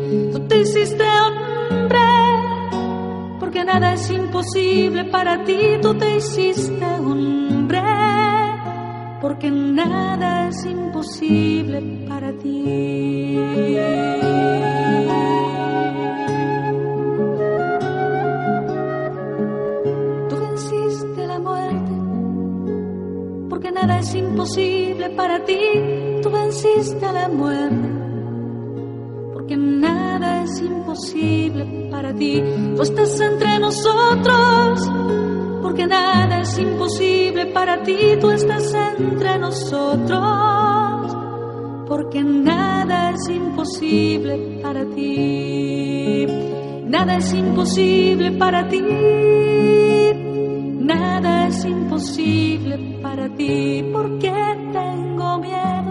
Porque nada es imposible para ti, tú te hiciste hombre. Porque nada es imposible para ti. nada es imposible para ti, tú venciste la muerte. Porque es imposible para ti, tú estás entre nosotros. Porque nada es imposible para ti, tú estás entre nosotros. Porque nada es imposible para ti. Nada es imposible para ti. Nada es imposible para ti, ¿por qué tengo miedo?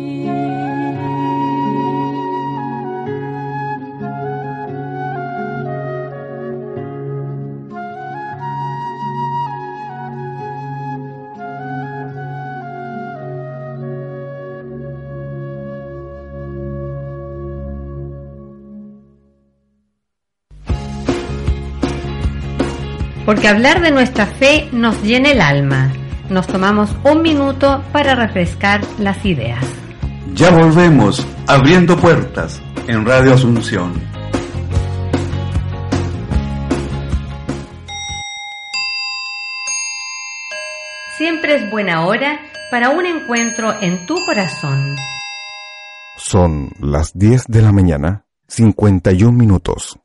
Porque hablar de nuestra fe nos llena el alma. Nos tomamos un minuto para refrescar las ideas. Ya volvemos abriendo puertas en Radio Asunción. Siempre es buena hora para un encuentro en tu corazón. Son las 10 de la mañana, 51 minutos.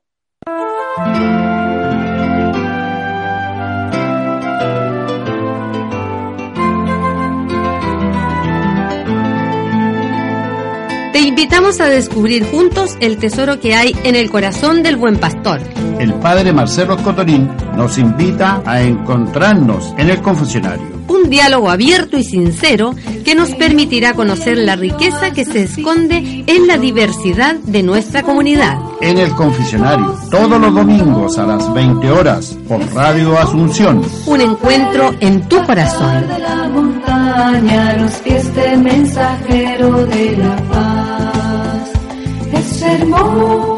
Te invitamos a descubrir juntos el tesoro que hay en el corazón del buen pastor. El padre Marcelo Cotorín nos invita a encontrarnos en el confesionario. Un diálogo abierto y sincero que nos permitirá conocer la riqueza que se esconde en la diversidad de nuestra comunidad. En el confesionario, todos los domingos a las 20 horas por Radio Asunción. Un encuentro en tu corazón. de la montaña, los pies del mensajero de la paz. Es hermoso.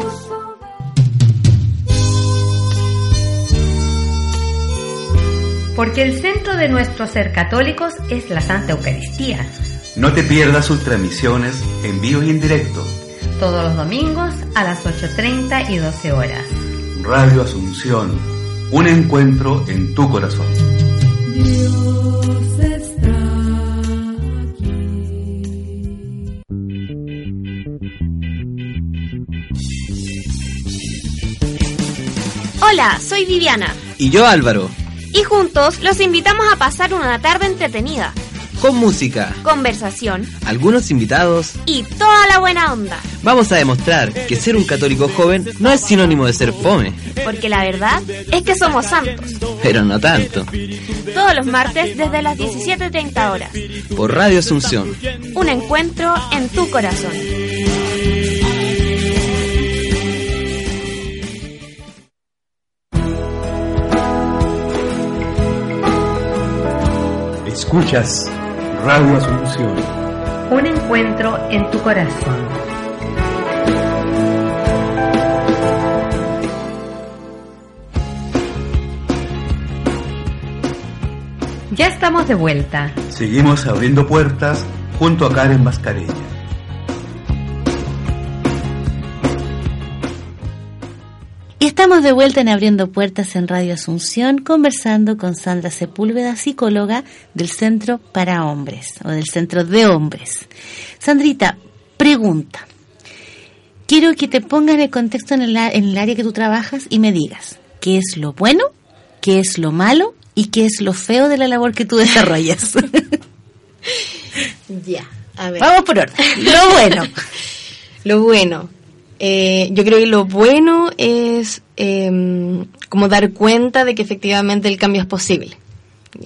Porque el centro de nuestro ser católicos es la Santa Eucaristía. No te pierdas sus transmisiones en vivo y en directo. Todos los domingos a las 8.30 y 12 horas. Radio Asunción, un encuentro en tu corazón. Dios está aquí. Hola, soy Viviana Y yo Álvaro, y juntos los invitamos a pasar una tarde entretenida, con música, conversación algunos invitados, y toda la buena onda, vamos a demostrar que ser un católico joven no es sinónimo de ser fome, porque la verdad es que somos santos. pero no tanto. Todos los martes desde las 17.30 horas. Por Radio Asunción, Un encuentro en tu corazón. Escuchas Radio Asunción. Un encuentro en tu corazón. Ya estamos de vuelta. Seguimos abriendo puertas junto a Karen Mascareña. Y estamos de vuelta en Abriendo Puertas en Radio Asunción, conversando con Sandra Sepúlveda, psicóloga del Centro para Hombres, o del Centro de Hombres. Sandrita, pregunta. Quiero que te pongas en el contexto en el, en el área que tú trabajas y me digas qué es lo bueno, qué es lo malo y qué es lo feo de la labor que tú desarrollas. Ya, a ver. Vamos por orden. Lo bueno. Lo bueno. Eh, yo creo que lo bueno es eh, como dar cuenta de que efectivamente el cambio es posible.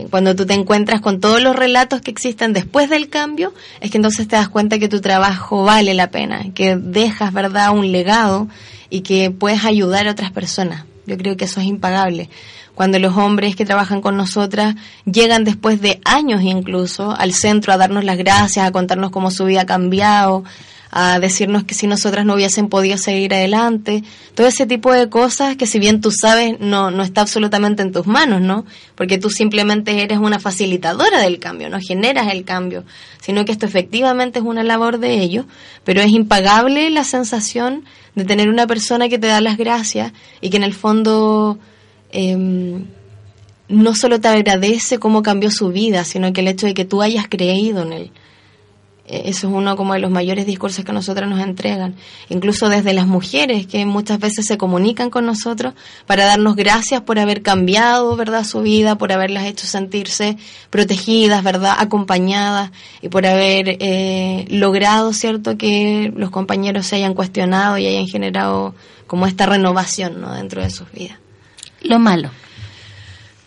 Cuando tú te encuentras con todos los relatos que existen después del cambio, es que entonces te das cuenta que tu trabajo vale la pena, que dejas, ¿verdad?, un legado y que puedes ayudar a otras personas. Yo creo que eso es impagable. Cuando los hombres que trabajan con nosotras llegan después de años incluso al centro a darnos las gracias, a contarnos cómo su vida ha cambiado, a decirnos que si nosotras no hubiesen podido seguir adelante, todo ese tipo de cosas que si bien tú sabes no, no está absolutamente en tus manos, ¿no? Porque tú simplemente eres una facilitadora del cambio, no generas el cambio, sino que esto efectivamente es una labor de ellos, pero es impagable la sensación de tener una persona que te da las gracias y que en el fondo em, no solo te agradece cómo cambió su vida, sino que el hecho de que tú hayas creído en él. Eh, Eso es uno como de los mayores discursos que nosotras nos entregan. Incluso desde las mujeres que muchas veces se comunican con nosotros para darnos gracias por haber cambiado, ¿verdad? Su vida, por haberlas hecho sentirse protegidas, ¿verdad? Acompañadas y por haber eh, logrado, ¿cierto? Que los compañeros se hayan cuestionado y hayan generado como esta renovación, ¿no? Dentro de sus vidas. Lo malo.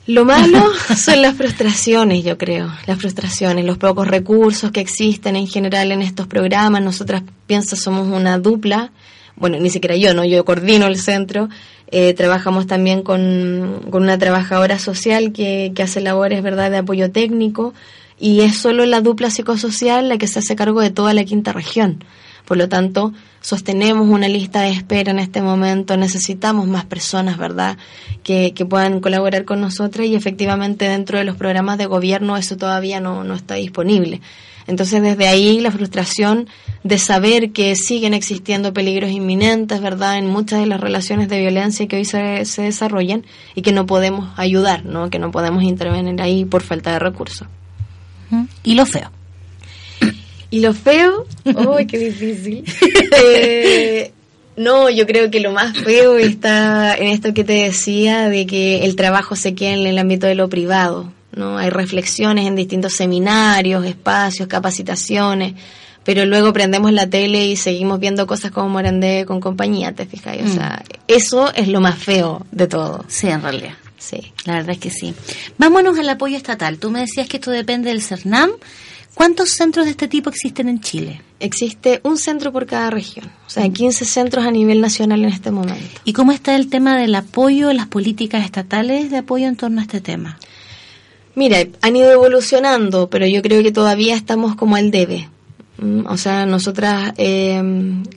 Lo malo son las frustraciones, yo creo, las frustraciones, los pocos recursos que existen en general en estos programas. Nosotras, pienso, somos una dupla, bueno, ni siquiera yo, ¿no? Yo coordino el centro, eh, trabajamos también con, con una trabajadora social que, que hace labores, ¿verdad?, de apoyo técnico y es solo la dupla psicosocial la que se hace cargo de toda la quinta región. Por lo tanto, sostenemos una lista de espera en este momento, necesitamos más personas, ¿verdad?, que, que puedan colaborar con nosotras y efectivamente dentro de los programas de gobierno eso todavía no, no está disponible. Entonces, desde ahí la frustración de saber que siguen existiendo peligros inminentes, ¿verdad?, en muchas de las relaciones de violencia que hoy se, se desarrollan y que no podemos ayudar, ¿no?, que no podemos intervenir ahí por falta de recursos. Y lo feo. Y lo feo, ¡ay, qué difícil! Eh, no, yo creo que lo más feo está en esto que te decía de que el trabajo se queda en el ámbito de lo privado, ¿no? Hay reflexiones en distintos seminarios, espacios, capacitaciones, pero luego prendemos la tele y seguimos viendo cosas como Morandé con compañía, ¿te fijas? O sea, eso es lo más feo de todo. Sí, en realidad. Sí. La verdad es que sí. Vámonos al apoyo estatal. Tú me decías que esto depende del CERNAM. ¿Cuántos centros de este tipo existen en Chile? Existe un centro por cada región, o sea, 15 centros a nivel nacional en este momento. ¿Y cómo está el tema del apoyo, las políticas estatales de apoyo en torno a este tema? Mira, han ido evolucionando, pero yo creo que todavía estamos como al debe. Mm, O sea, nosotras, eh,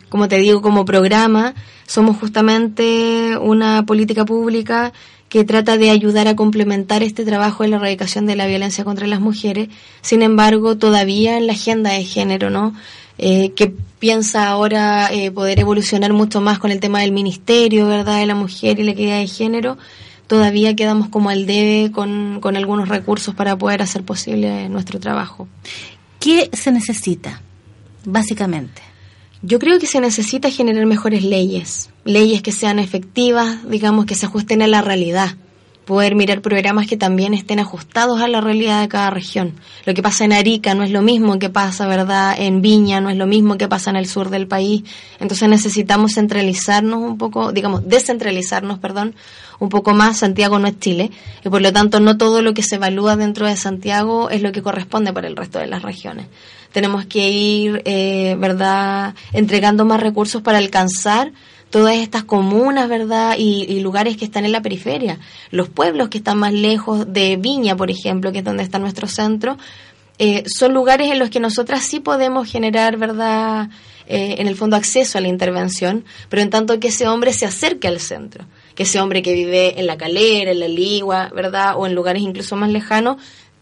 como te digo, como programa, somos justamente una política pública que trata de ayudar a complementar este trabajo en la erradicación de la violencia contra las mujeres. Sin embargo, todavía en la agenda de género, ¿no? Eh, que piensa ahora eh, poder evolucionar mucho más con el tema del ministerio, ¿verdad?, de la mujer y la equidad de género. Todavía quedamos como al debe con, con algunos recursos para poder hacer posible nuestro trabajo. ¿Qué se necesita, básicamente? Yo creo que se necesita generar mejores leyes, leyes que sean efectivas, digamos, que se ajusten a la realidad. Poder mirar programas que también estén ajustados a la realidad de cada región. Lo que pasa en Arica no es lo mismo que pasa, ¿verdad? En Viña no es lo mismo que pasa en el sur del país. Entonces necesitamos centralizarnos un poco, digamos, descentralizarnos, perdón, un poco más. Santiago no es Chile y por lo tanto no todo lo que se evalúa dentro de Santiago es lo que corresponde para el resto de las regiones tenemos que ir, eh, ¿verdad?, entregando más recursos para alcanzar todas estas comunas, ¿verdad?, y, lugares que están en la periferia. Los pueblos que están más lejos de Viña, por ejemplo, que es donde está nuestro centro, eh, son lugares en los que nosotras sí podemos generar, ¿verdad?, eh, en el fondo acceso a la intervención, pero en tanto que ese hombre se acerque al centro, que ese hombre que vive en la calera, en la ligua, ¿verdad?, o en lugares incluso más lejanos,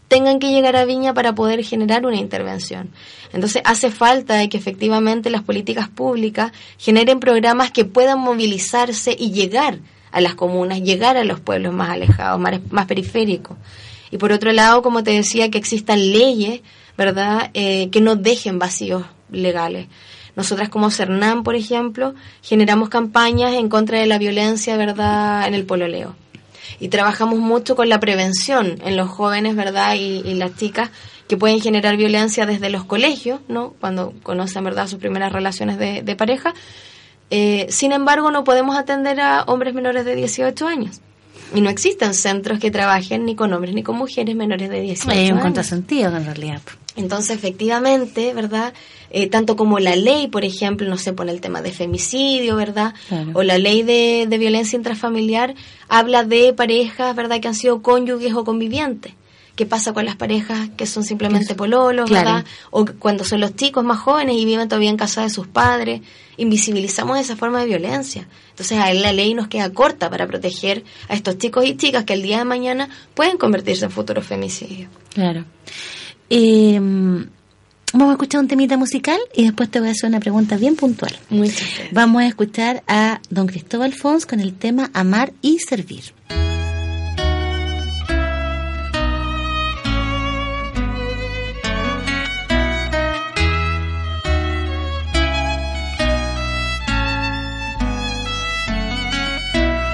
tengan que llegar a Viña para poder generar una intervención. Entonces hace falta que efectivamente las políticas públicas generen programas que puedan movilizarse y llegar a las comunas, llegar a los pueblos más alejados, más, más periféricos. Y por otro lado, como te decía, que existan leyes, ¿verdad?, eh, que no dejen vacíos legales. Nosotras como CERNAM, por ejemplo, generamos campañas en contra de la violencia, ¿verdad?, en el pololeo y trabajamos mucho con la prevención en los jóvenes, ¿verdad? Y, y, las chicas que pueden generar violencia desde los colegios, ¿no? Cuando conocen, ¿verdad?, sus primeras relaciones de, de pareja. Eh, sin embargo, no podemos atender a hombres menores de 18 años. Y no existen centros que trabajen ni con hombres ni con mujeres menores de 18 Hay un años. contrasentido en realidad. Entonces, efectivamente, ¿verdad? Eh, tanto como la ley, por ejemplo, no sé, pone el tema de femicidio, ¿verdad? Claro. O la ley de, de, violencia intrafamiliar habla de parejas, ¿verdad?, que han sido cónyuges o convivientes. ¿Qué pasa con las parejas que son simplemente pololos, claro. ¿verdad? O cuando son los chicos más jóvenes y viven todavía en casa de sus padres. Invisibilizamos esa forma de violencia. Entonces, a la ley nos queda corta para proteger a estos chicos y chicas que el día de mañana pueden convertirse en futuros femicidios. Claro. Eh, Vamos a escuchar un temita musical y después te voy a hacer una pregunta bien puntual. Muchas gracias. Vamos a escuchar a don Cristóbal Fons con el tema Amar y Servir.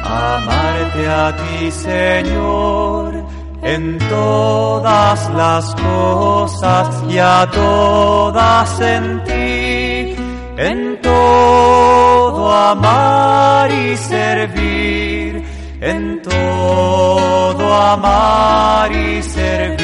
Amarte a ti, Señor en todas las cosas y a todas en ti, en todo amar y servir, en todo amar y servir.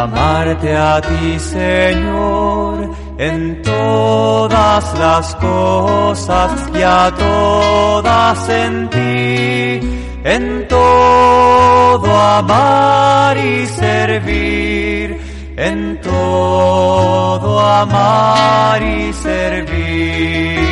amarte a ti, Señor, en todas las cosas y a todas en ti, en todo amar y servir, en todo amar y servir.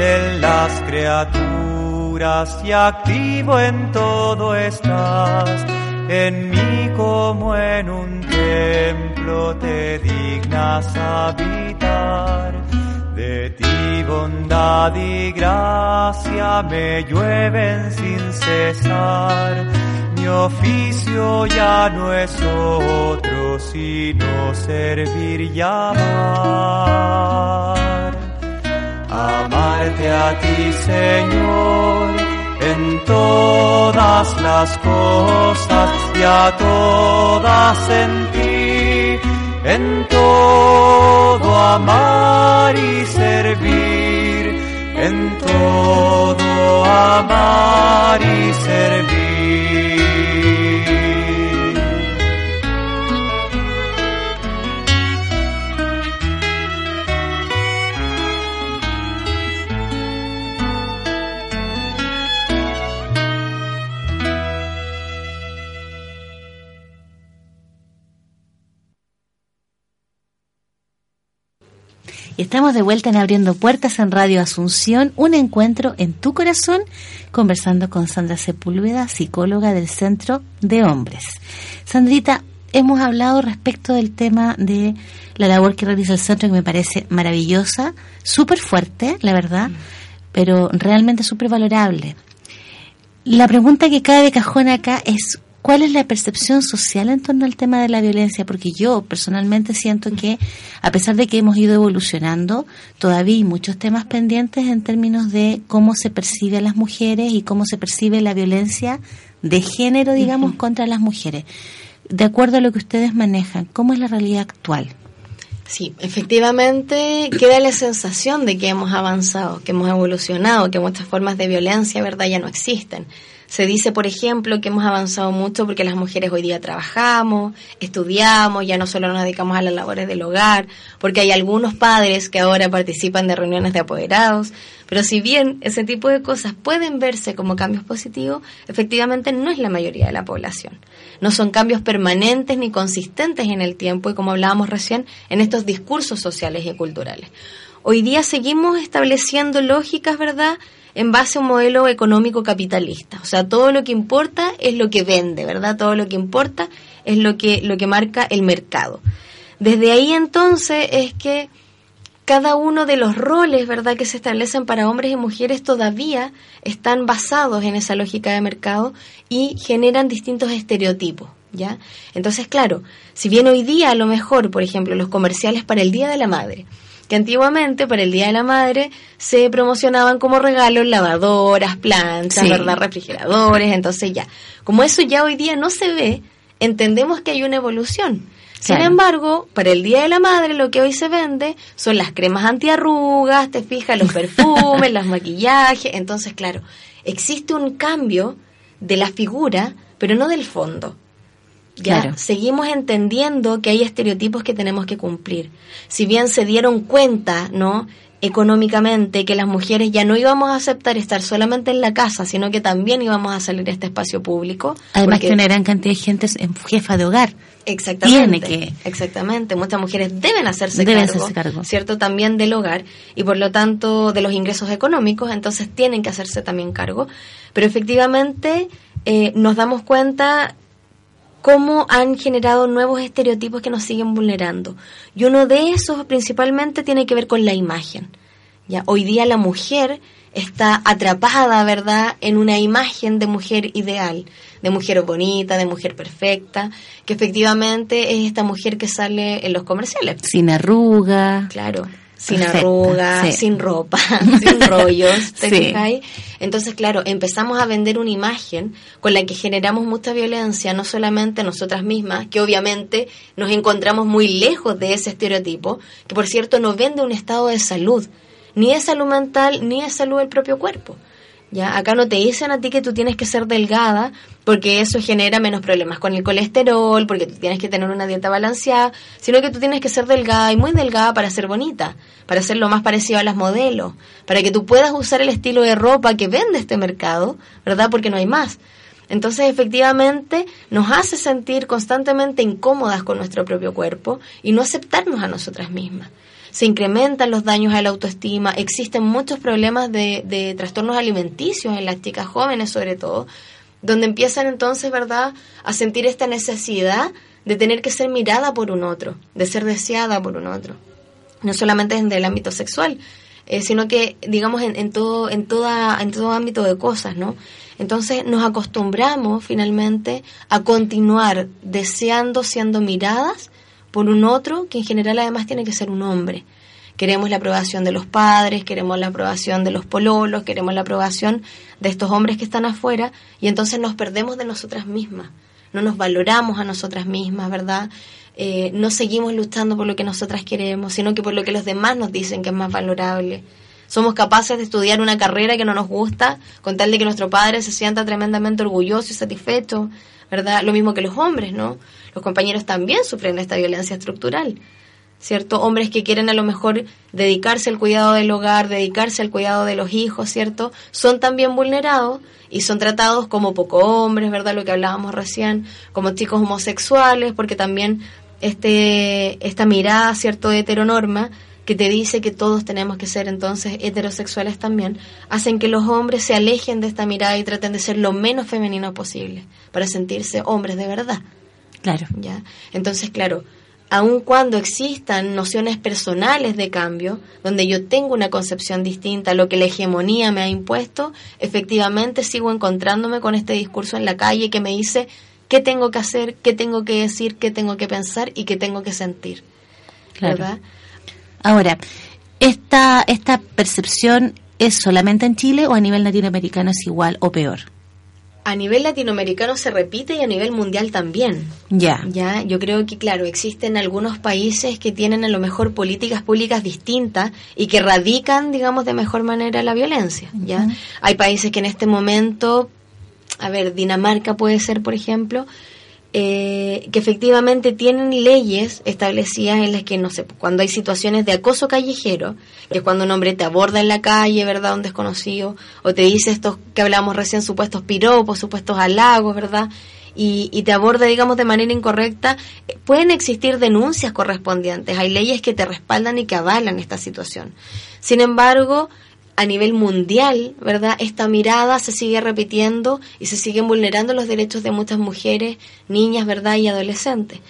Presente en las criaturas y activo en todo estás. En mí como en un templo te dignas habitar. De ti bondad y gracia me llueven sin cesar. Mi oficio ya no es otro sino servir y amar amarte a ti, Señor, en todas las cosas y a todas en ti, en todo amar y servir, en todo amar y servir. Estamos de vuelta en Abriendo Puertas en Radio Asunción, un encuentro en tu corazón, conversando con Sandra Sepúlveda, psicóloga del Centro de Hombres. Sandrita, hemos hablado respecto del tema de la labor que realiza el centro, que me parece maravillosa, súper fuerte, la verdad, pero realmente súper valorable. La pregunta que cae de cajón acá es ¿Cuál es la percepción social en torno al tema de la violencia? Porque yo personalmente siento que, a pesar de que hemos ido evolucionando, todavía hay muchos temas pendientes en términos de cómo se percibe a las mujeres y cómo se percibe la violencia de género, digamos, contra las mujeres. De acuerdo a lo que ustedes manejan, ¿cómo es la realidad actual? Sí, efectivamente queda la sensación de que hemos avanzado, que hemos evolucionado, que muchas formas de violencia, ¿verdad?, ya no existen. Se dice, por ejemplo, que hemos avanzado mucho porque las mujeres hoy día trabajamos, estudiamos, ya no solo nos dedicamos a las labores del hogar, porque hay algunos padres que ahora participan de reuniones de apoderados, pero si bien ese tipo de cosas pueden verse como cambios positivos, efectivamente no es la mayoría de la población. No son cambios permanentes ni consistentes en el tiempo y como hablábamos recién, en estos discursos sociales y culturales. Hoy día seguimos estableciendo lógicas, ¿verdad?, en base a un modelo económico capitalista. O sea, todo lo que importa es lo que vende, ¿verdad? Todo lo que importa es lo que, lo que marca el mercado. Desde ahí entonces es que cada uno de los roles, ¿verdad?, que se establecen para hombres y mujeres todavía están basados en esa lógica de mercado y generan distintos estereotipos, ¿ya? Entonces, claro, si bien hoy día a lo mejor, por ejemplo, los comerciales para el Día de la Madre, que antiguamente para el Día de la Madre se promocionaban como regalos lavadoras, planchas, ¿verdad? refrigeradores, entonces ya, como eso ya hoy día no se ve, entendemos que hay una evolución. Sin embargo, para el Día de la Madre lo que hoy se vende son las cremas antiarrugas, te fijas, los perfumes, los maquillajes, entonces claro, existe un cambio de la figura, pero no del fondo. Ya Claro. seguimos entendiendo que hay estereotipos que tenemos que cumplir. Si bien se dieron cuenta, ¿no? económicamente que las mujeres ya no íbamos a aceptar estar solamente en la casa, sino que también íbamos a salir a este espacio público. Además porque- que una gran cantidad de gente es en- jefa de hogar. Exactamente. Tiene que- Exactamente. Muchas mujeres deben hacerse Deben cargo, hacerse cargo. ¿cierto? También del hogar y por lo tanto de los ingresos económicos, entonces tienen que hacerse también cargo. Pero efectivamente eh, nos damos cuenta cómo han generado nuevos estereotipos que nos siguen vulnerando. Y uno de esos principalmente tiene que ver con la imagen. Ya, hoy día la mujer está atrapada, ¿verdad?, en una imagen de mujer ideal, de mujer bonita, de mujer perfecta, que efectivamente es esta mujer que sale en los comerciales. Sin arruga. Claro, sin arrugas, sí. sin ropa, sin rollos, ¿te Sí. fijáis? Entonces, claro, empezamos a vender una imagen con la que generamos mucha violencia, no solamente nosotras mismas, que obviamente nos encontramos muy lejos de ese estereotipo, que por cierto no vende un estado de salud, ni de salud mental, ni de salud del propio cuerpo. Ya, acá no te dicen a ti que tú tienes que ser delgada porque eso genera menos problemas con el colesterol, porque tienes que tener una dieta balanceada, sino que tú tienes que ser delgada y muy delgada para ser bonita, para ser lo más parecido a las modelos, para que tú puedas usar el estilo de ropa que vende este mercado, ¿verdad? Porque no hay más. Entonces, efectivamente, nos hace sentir constantemente incómodas con nuestro propio cuerpo y no aceptarnos a nosotras mismas se incrementan los daños a la autoestima, existen muchos problemas de, de trastornos alimenticios en las chicas jóvenes sobre todo, donde empiezan entonces, ¿verdad?, a sentir esta necesidad de tener que ser mirada por un otro, de ser deseada por un otro. No solamente desde el ámbito sexual, eh, sino que, digamos, en, todo, en, toda, en todo ámbito de cosas, ¿no? Entonces nos acostumbramos finalmente a continuar deseando, siendo miradas por un otro que en general además tiene que ser un hombre. Queremos la aprobación de los padres, queremos la aprobación de los pololos, queremos la aprobación de estos hombres que están afuera y entonces nos perdemos de nosotras mismas. No nos valoramos a nosotras mismas, ¿verdad? Eh, no seguimos luchando por lo que nosotras queremos, sino que por lo que los demás nos dicen que es más valorable. Somos capaces de estudiar una carrera que no nos gusta con tal de que nuestro padre se sienta tremendamente orgulloso y satisfecho, ¿verdad? Lo mismo que los hombres, ¿no? Los compañeros también sufren esta violencia estructural, ¿cierto? Hombres que quieren a lo mejor dedicarse al cuidado del hogar, dedicarse al cuidado de los hijos, ¿cierto? Son también vulnerados y son tratados como poco hombres, ¿verdad? Lo que hablábamos recién, como chicos homosexuales, porque también este, esta mirada, ¿cierto?, de heteronorma, que te dice que todos tenemos que ser entonces heterosexuales también, hacen que los hombres se alejen de esta mirada y traten de ser lo menos femeninos posible para sentirse hombres de verdad. Claro. ¿ya? Entonces, claro, aun cuando existan nociones personales de cambio, donde yo tengo una concepción distinta a lo que la hegemonía me ha impuesto, efectivamente sigo encontrándome con este discurso en la calle que me dice qué tengo que hacer, qué tengo que decir, qué tengo que pensar y qué tengo que sentir. Claro. ¿Verdad? Ahora, ¿esta, ¿esta percepción es solamente en Chile o a nivel latinoamericano es igual o peor? A nivel latinoamericano se repite y a nivel mundial también. Ya. Ya, yo creo que claro, existen algunos países que tienen a lo mejor políticas públicas distintas y que radican, digamos, de mejor manera la violencia, ¿ya? Hay países que en este momento, a ver, Dinamarca puede ser, por ejemplo, eh, que efectivamente tienen leyes establecidas en las que, no sé, cuando hay situaciones de acoso callejero, que es cuando un hombre te aborda en la calle, ¿verdad?, un desconocido, o te dice estos que hablamos recién, supuestos piropos, supuestos halagos, ¿verdad?, y, y te aborda, digamos, de manera incorrecta, eh, pueden existir denuncias correspondientes, hay leyes que te respaldan y que avalan esta situación. Sin embargo, a nivel mundial, ¿verdad? Esta mirada se sigue repitiendo y se siguen vulnerando los derechos de muchas mujeres, niñas, ¿verdad? Y adolescentes.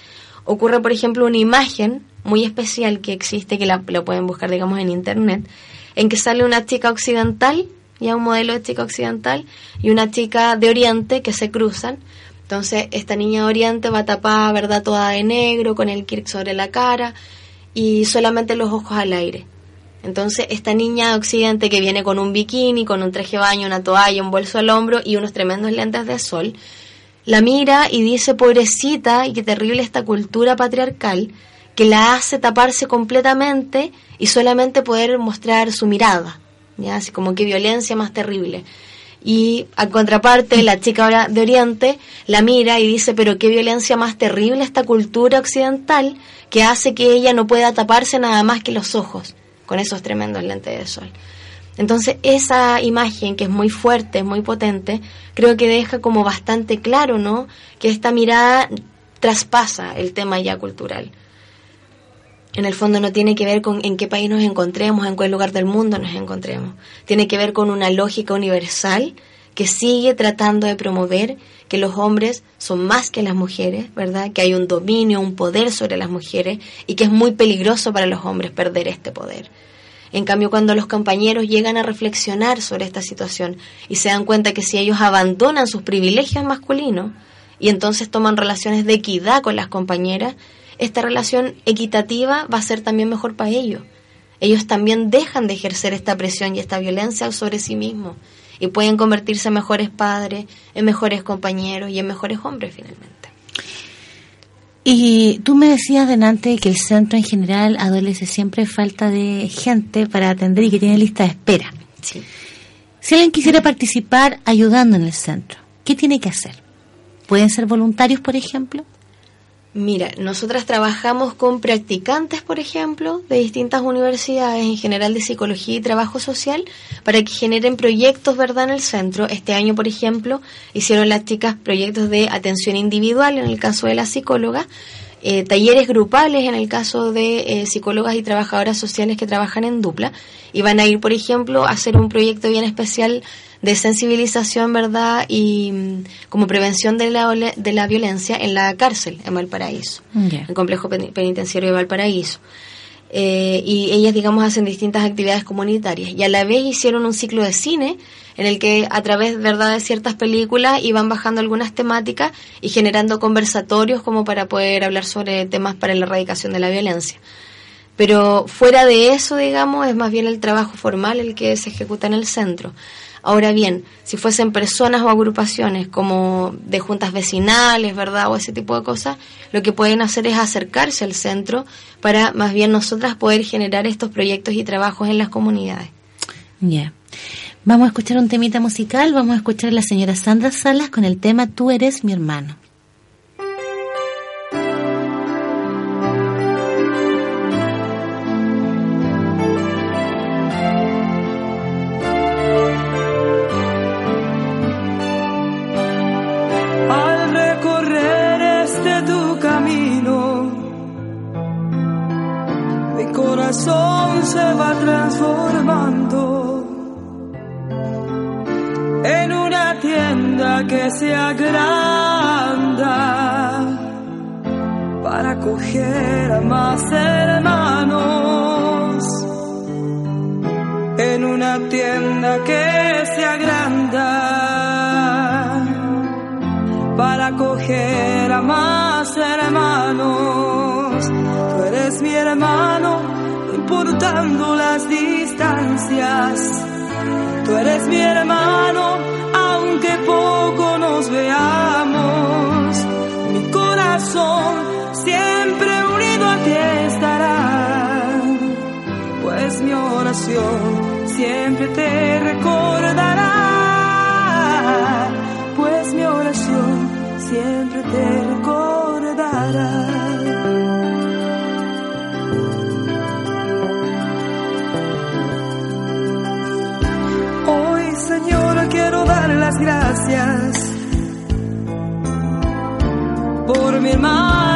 Ocurre, por ejemplo, una imagen muy especial que existe, que la, pueden buscar, digamos, en internet, en que sale una chica occidental, ya un modelo de chica occidental, y una chica de Oriente que se cruzan. Entonces, esta niña de Oriente va tapada, ¿verdad? Toda de negro, con el kirk sobre la cara y solamente los ojos al aire. Entonces, esta niña de Occidente que viene con un bikini, con un traje de baño, una toalla, un bolso al hombro y unos tremendos lentes de sol, la mira y dice, pobrecita, y qué terrible esta cultura patriarcal que la hace taparse completamente y solamente poder mostrar su mirada. ¿ya? Así como qué violencia más terrible. Y a contraparte, la chica ahora de Oriente la mira y dice, pero qué violencia más terrible esta cultura occidental que hace que ella no pueda taparse nada más que los ojos con esos tremendos lentes de sol. Entonces esa imagen que es muy fuerte, muy potente, creo que deja como bastante claro, ¿no? Que esta mirada traspasa el tema ya cultural. En el fondo no tiene que ver con en qué país nos encontremos, en qué lugar del mundo nos encontremos. Tiene que ver con una lógica universal que sigue tratando de promover que los hombres son más que las mujeres, ¿verdad? Que hay un dominio, un poder sobre las mujeres y que es muy peligroso para los hombres perder este poder. En cambio, cuando los compañeros llegan a reflexionar sobre esta situación y se dan cuenta que si ellos abandonan sus privilegios masculinos y entonces toman relaciones de equidad con las compañeras, esta relación equitativa va a ser también mejor para ellos. Ellos también dejan de ejercer esta presión y esta violencia sobre sí mismos y pueden convertirse en mejores padres, en mejores compañeros y en mejores hombres finalmente. Y tú me decías delante que el centro en general adolece siempre falta de gente para atender y que tiene lista de espera. Sí. Si alguien quisiera participar ayudando en el centro, ¿qué tiene que hacer? ¿Pueden ser voluntarios, por ejemplo? Mira, nosotras trabajamos con practicantes, por ejemplo, de distintas universidades, en general de psicología y trabajo social, para que generen proyectos, ¿verdad?, en el centro. Este año, por ejemplo, hicieron las chicas proyectos de atención individual, en el caso de la psicóloga, eh, talleres grupales en el caso de eh, psicólogas y trabajadoras sociales que trabajan en dupla, y van a ir, por ejemplo, a hacer un proyecto bien especial de sensibilización, ¿verdad? Y mm, como prevención de la, de la violencia en la cárcel en Valparaíso, el complejo penitenciario de Valparaíso. Eh, y ellas, digamos, hacen distintas actividades comunitarias. Y a la vez hicieron un ciclo de cine en el que a través, ¿verdad?, de ciertas películas iban bajando algunas temáticas y generando conversatorios como para poder hablar sobre temas para la erradicación de la violencia. Pero fuera de eso, digamos, es más bien el trabajo formal el que se ejecuta en el centro. Ahora bien, si fuesen personas o agrupaciones como de juntas vecinales, ¿verdad? O ese tipo de cosas, lo que pueden hacer es acercarse al centro para más bien nosotras poder generar estos proyectos y trabajos en las comunidades. Ya. Vamos a escuchar un temita musical, vamos a escuchar a la señora Sandra Salas con el tema Tú eres mi hermano. Transformando en una tienda que se agranda para coger a más hermanos. En una tienda que se agranda para coger a más hermanos. Tú eres mi hermano las distancias. Tú eres mi hermano, aunque poco nos veamos. Mi corazón siempre unido a ti estará, pues mi oración siempre te recordará, pues mi oración siempre te recordará. Por mi hermano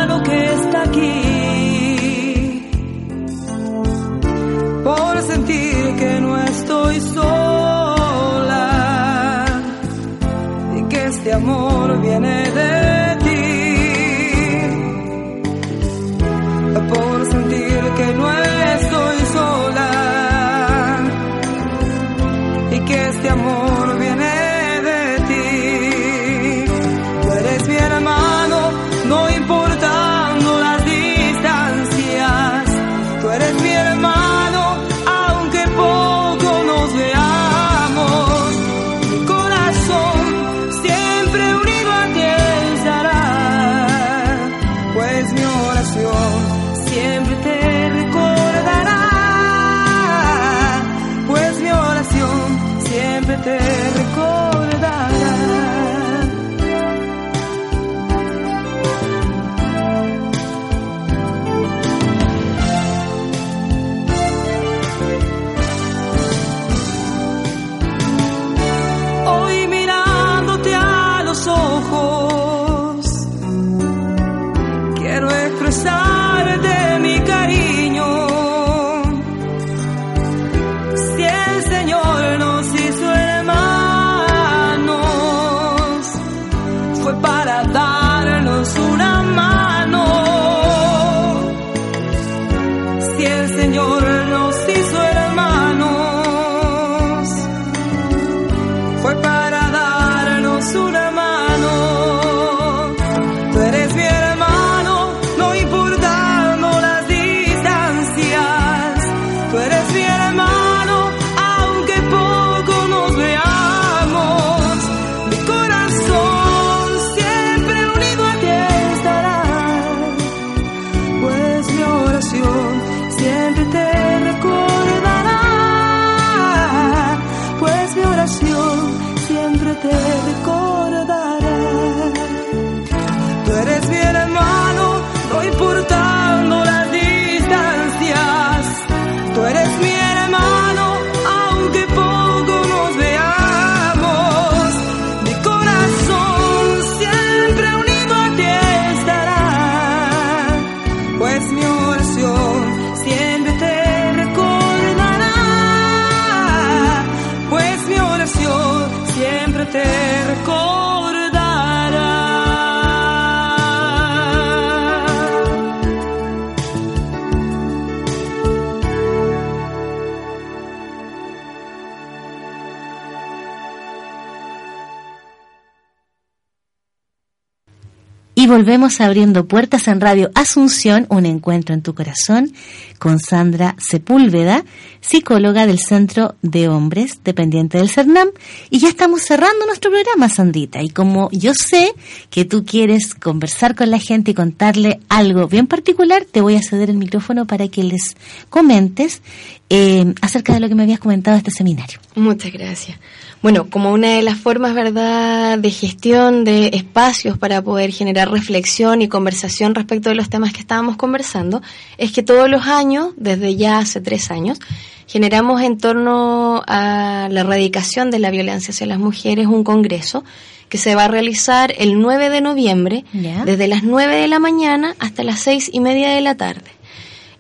volvemos abriendo puertas en Radio Asunción, un encuentro en tu corazón, con Sandra Sepúlveda, psicóloga del Centro de Hombres, dependiente del CERNAM. Y ya estamos cerrando nuestro programa, Sandita. Y como yo sé que tú quieres conversar con la gente y contarle algo bien particular, te voy a ceder el micrófono para que les comentes eh, acerca de lo que me habías comentado este seminario. Muchas gracias. Bueno, como una de las formas, ¿verdad?, de gestión de espacios para poder generar reflexión y conversación respecto de los temas que estábamos conversando, es que todos los años, desde ya hace tres años, generamos en torno a la erradicación de la violencia hacia las mujeres un congreso que se va a realizar el 9 de noviembre, desde las 9 de la mañana hasta las seis y media de la tarde.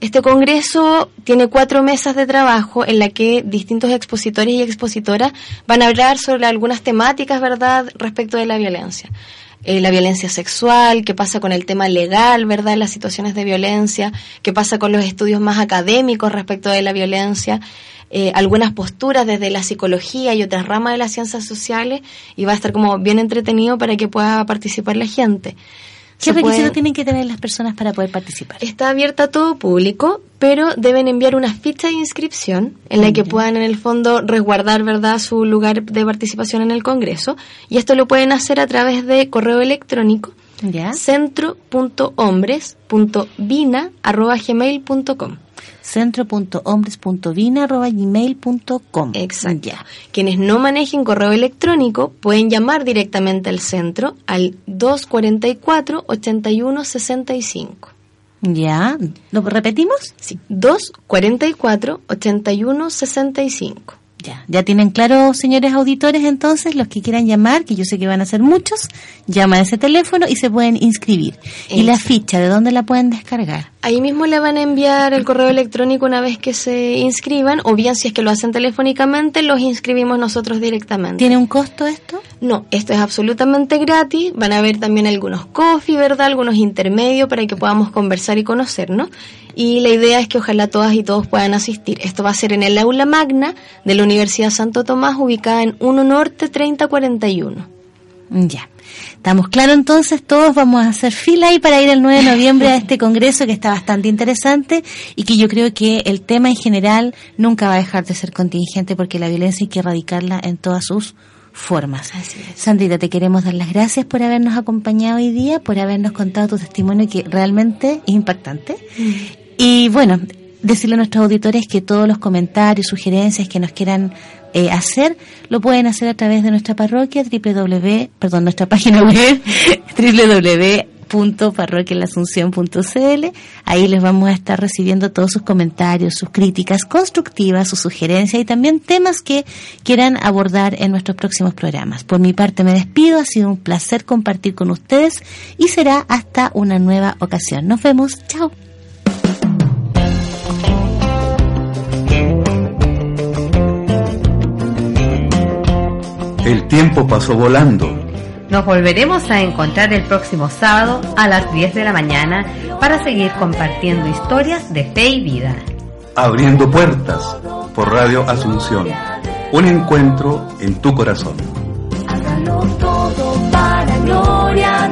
Este congreso tiene cuatro mesas de trabajo en la que distintos expositores y expositoras van a hablar sobre algunas temáticas, ¿verdad?, respecto de la violencia. Eh, la violencia sexual, qué pasa con el tema legal, ¿verdad?, las situaciones de violencia, qué pasa con los estudios más académicos respecto de la violencia, eh, algunas posturas desde la psicología y otras ramas de las ciencias sociales, y va a estar como bien entretenido para que pueda participar la gente. ¿Qué requisitos pueden- tienen que tener las personas para poder participar? Está abierta a todo público, pero deben enviar una ficha de inscripción en la que puedan en el fondo resguardar verdad su lugar de participación en el Congreso. Y esto lo pueden hacer a través de correo electrónico centro.hombres.vina@gmail.com. centro.hombres.vina.gmail.com. Exacto. Quienes no manejen correo electrónico pueden llamar directamente al centro al 244 8165. Ya, ¿lo repetimos? Sí, 244 8165. Ya, ya tienen claro, señores auditores, entonces, los que quieran llamar, que yo sé que van a ser muchos, llaman a ese teléfono y se pueden inscribir. ¿Y la ficha, de dónde la pueden descargar? Ahí mismo le van a enviar el correo electrónico una vez que se inscriban, o bien si es que lo hacen telefónicamente, los inscribimos nosotros directamente. ¿Tiene un costo esto? No, esto es absolutamente gratis. Van a haber también algunos coffee, ¿verdad? Algunos intermedios para que podamos conversar y conocernos. Y la idea es que ojalá todas y todos puedan asistir. Esto va a ser en el aula magna de la Universidad Santo Tomás, ubicada en 1 Norte 3041. Ya. Estamos claros entonces, todos vamos a hacer fila ahí para ir el 9 de noviembre a este congreso que está bastante interesante y que yo creo que el tema en general nunca va a dejar de ser contingente porque la violencia hay que erradicarla en todas sus formas. Así es. Sandrita, te queremos dar las gracias por habernos acompañado hoy día, por habernos contado tu testimonio que realmente es impactante. Y bueno, decirle a nuestros auditores que todos los comentarios, sugerencias que nos quieran eh, hacer, lo pueden hacer a través de nuestra parroquia, www, perdón, nuestra página web, www.parroquialasunción.cl. Ahí les vamos a estar recibiendo todos sus comentarios, sus críticas constructivas, sus sugerencias y también temas que quieran abordar en nuestros próximos programas. Por mi parte me despido, ha sido un placer compartir con ustedes y será hasta una nueva ocasión. Nos vemos, chao. El tiempo pasó volando. Nos volveremos a encontrar el próximo sábado a las 10 de la mañana para seguir compartiendo historias de fe y vida. Abriendo puertas por Radio Asunción. Un encuentro en tu corazón. Hágalo todo para gloria.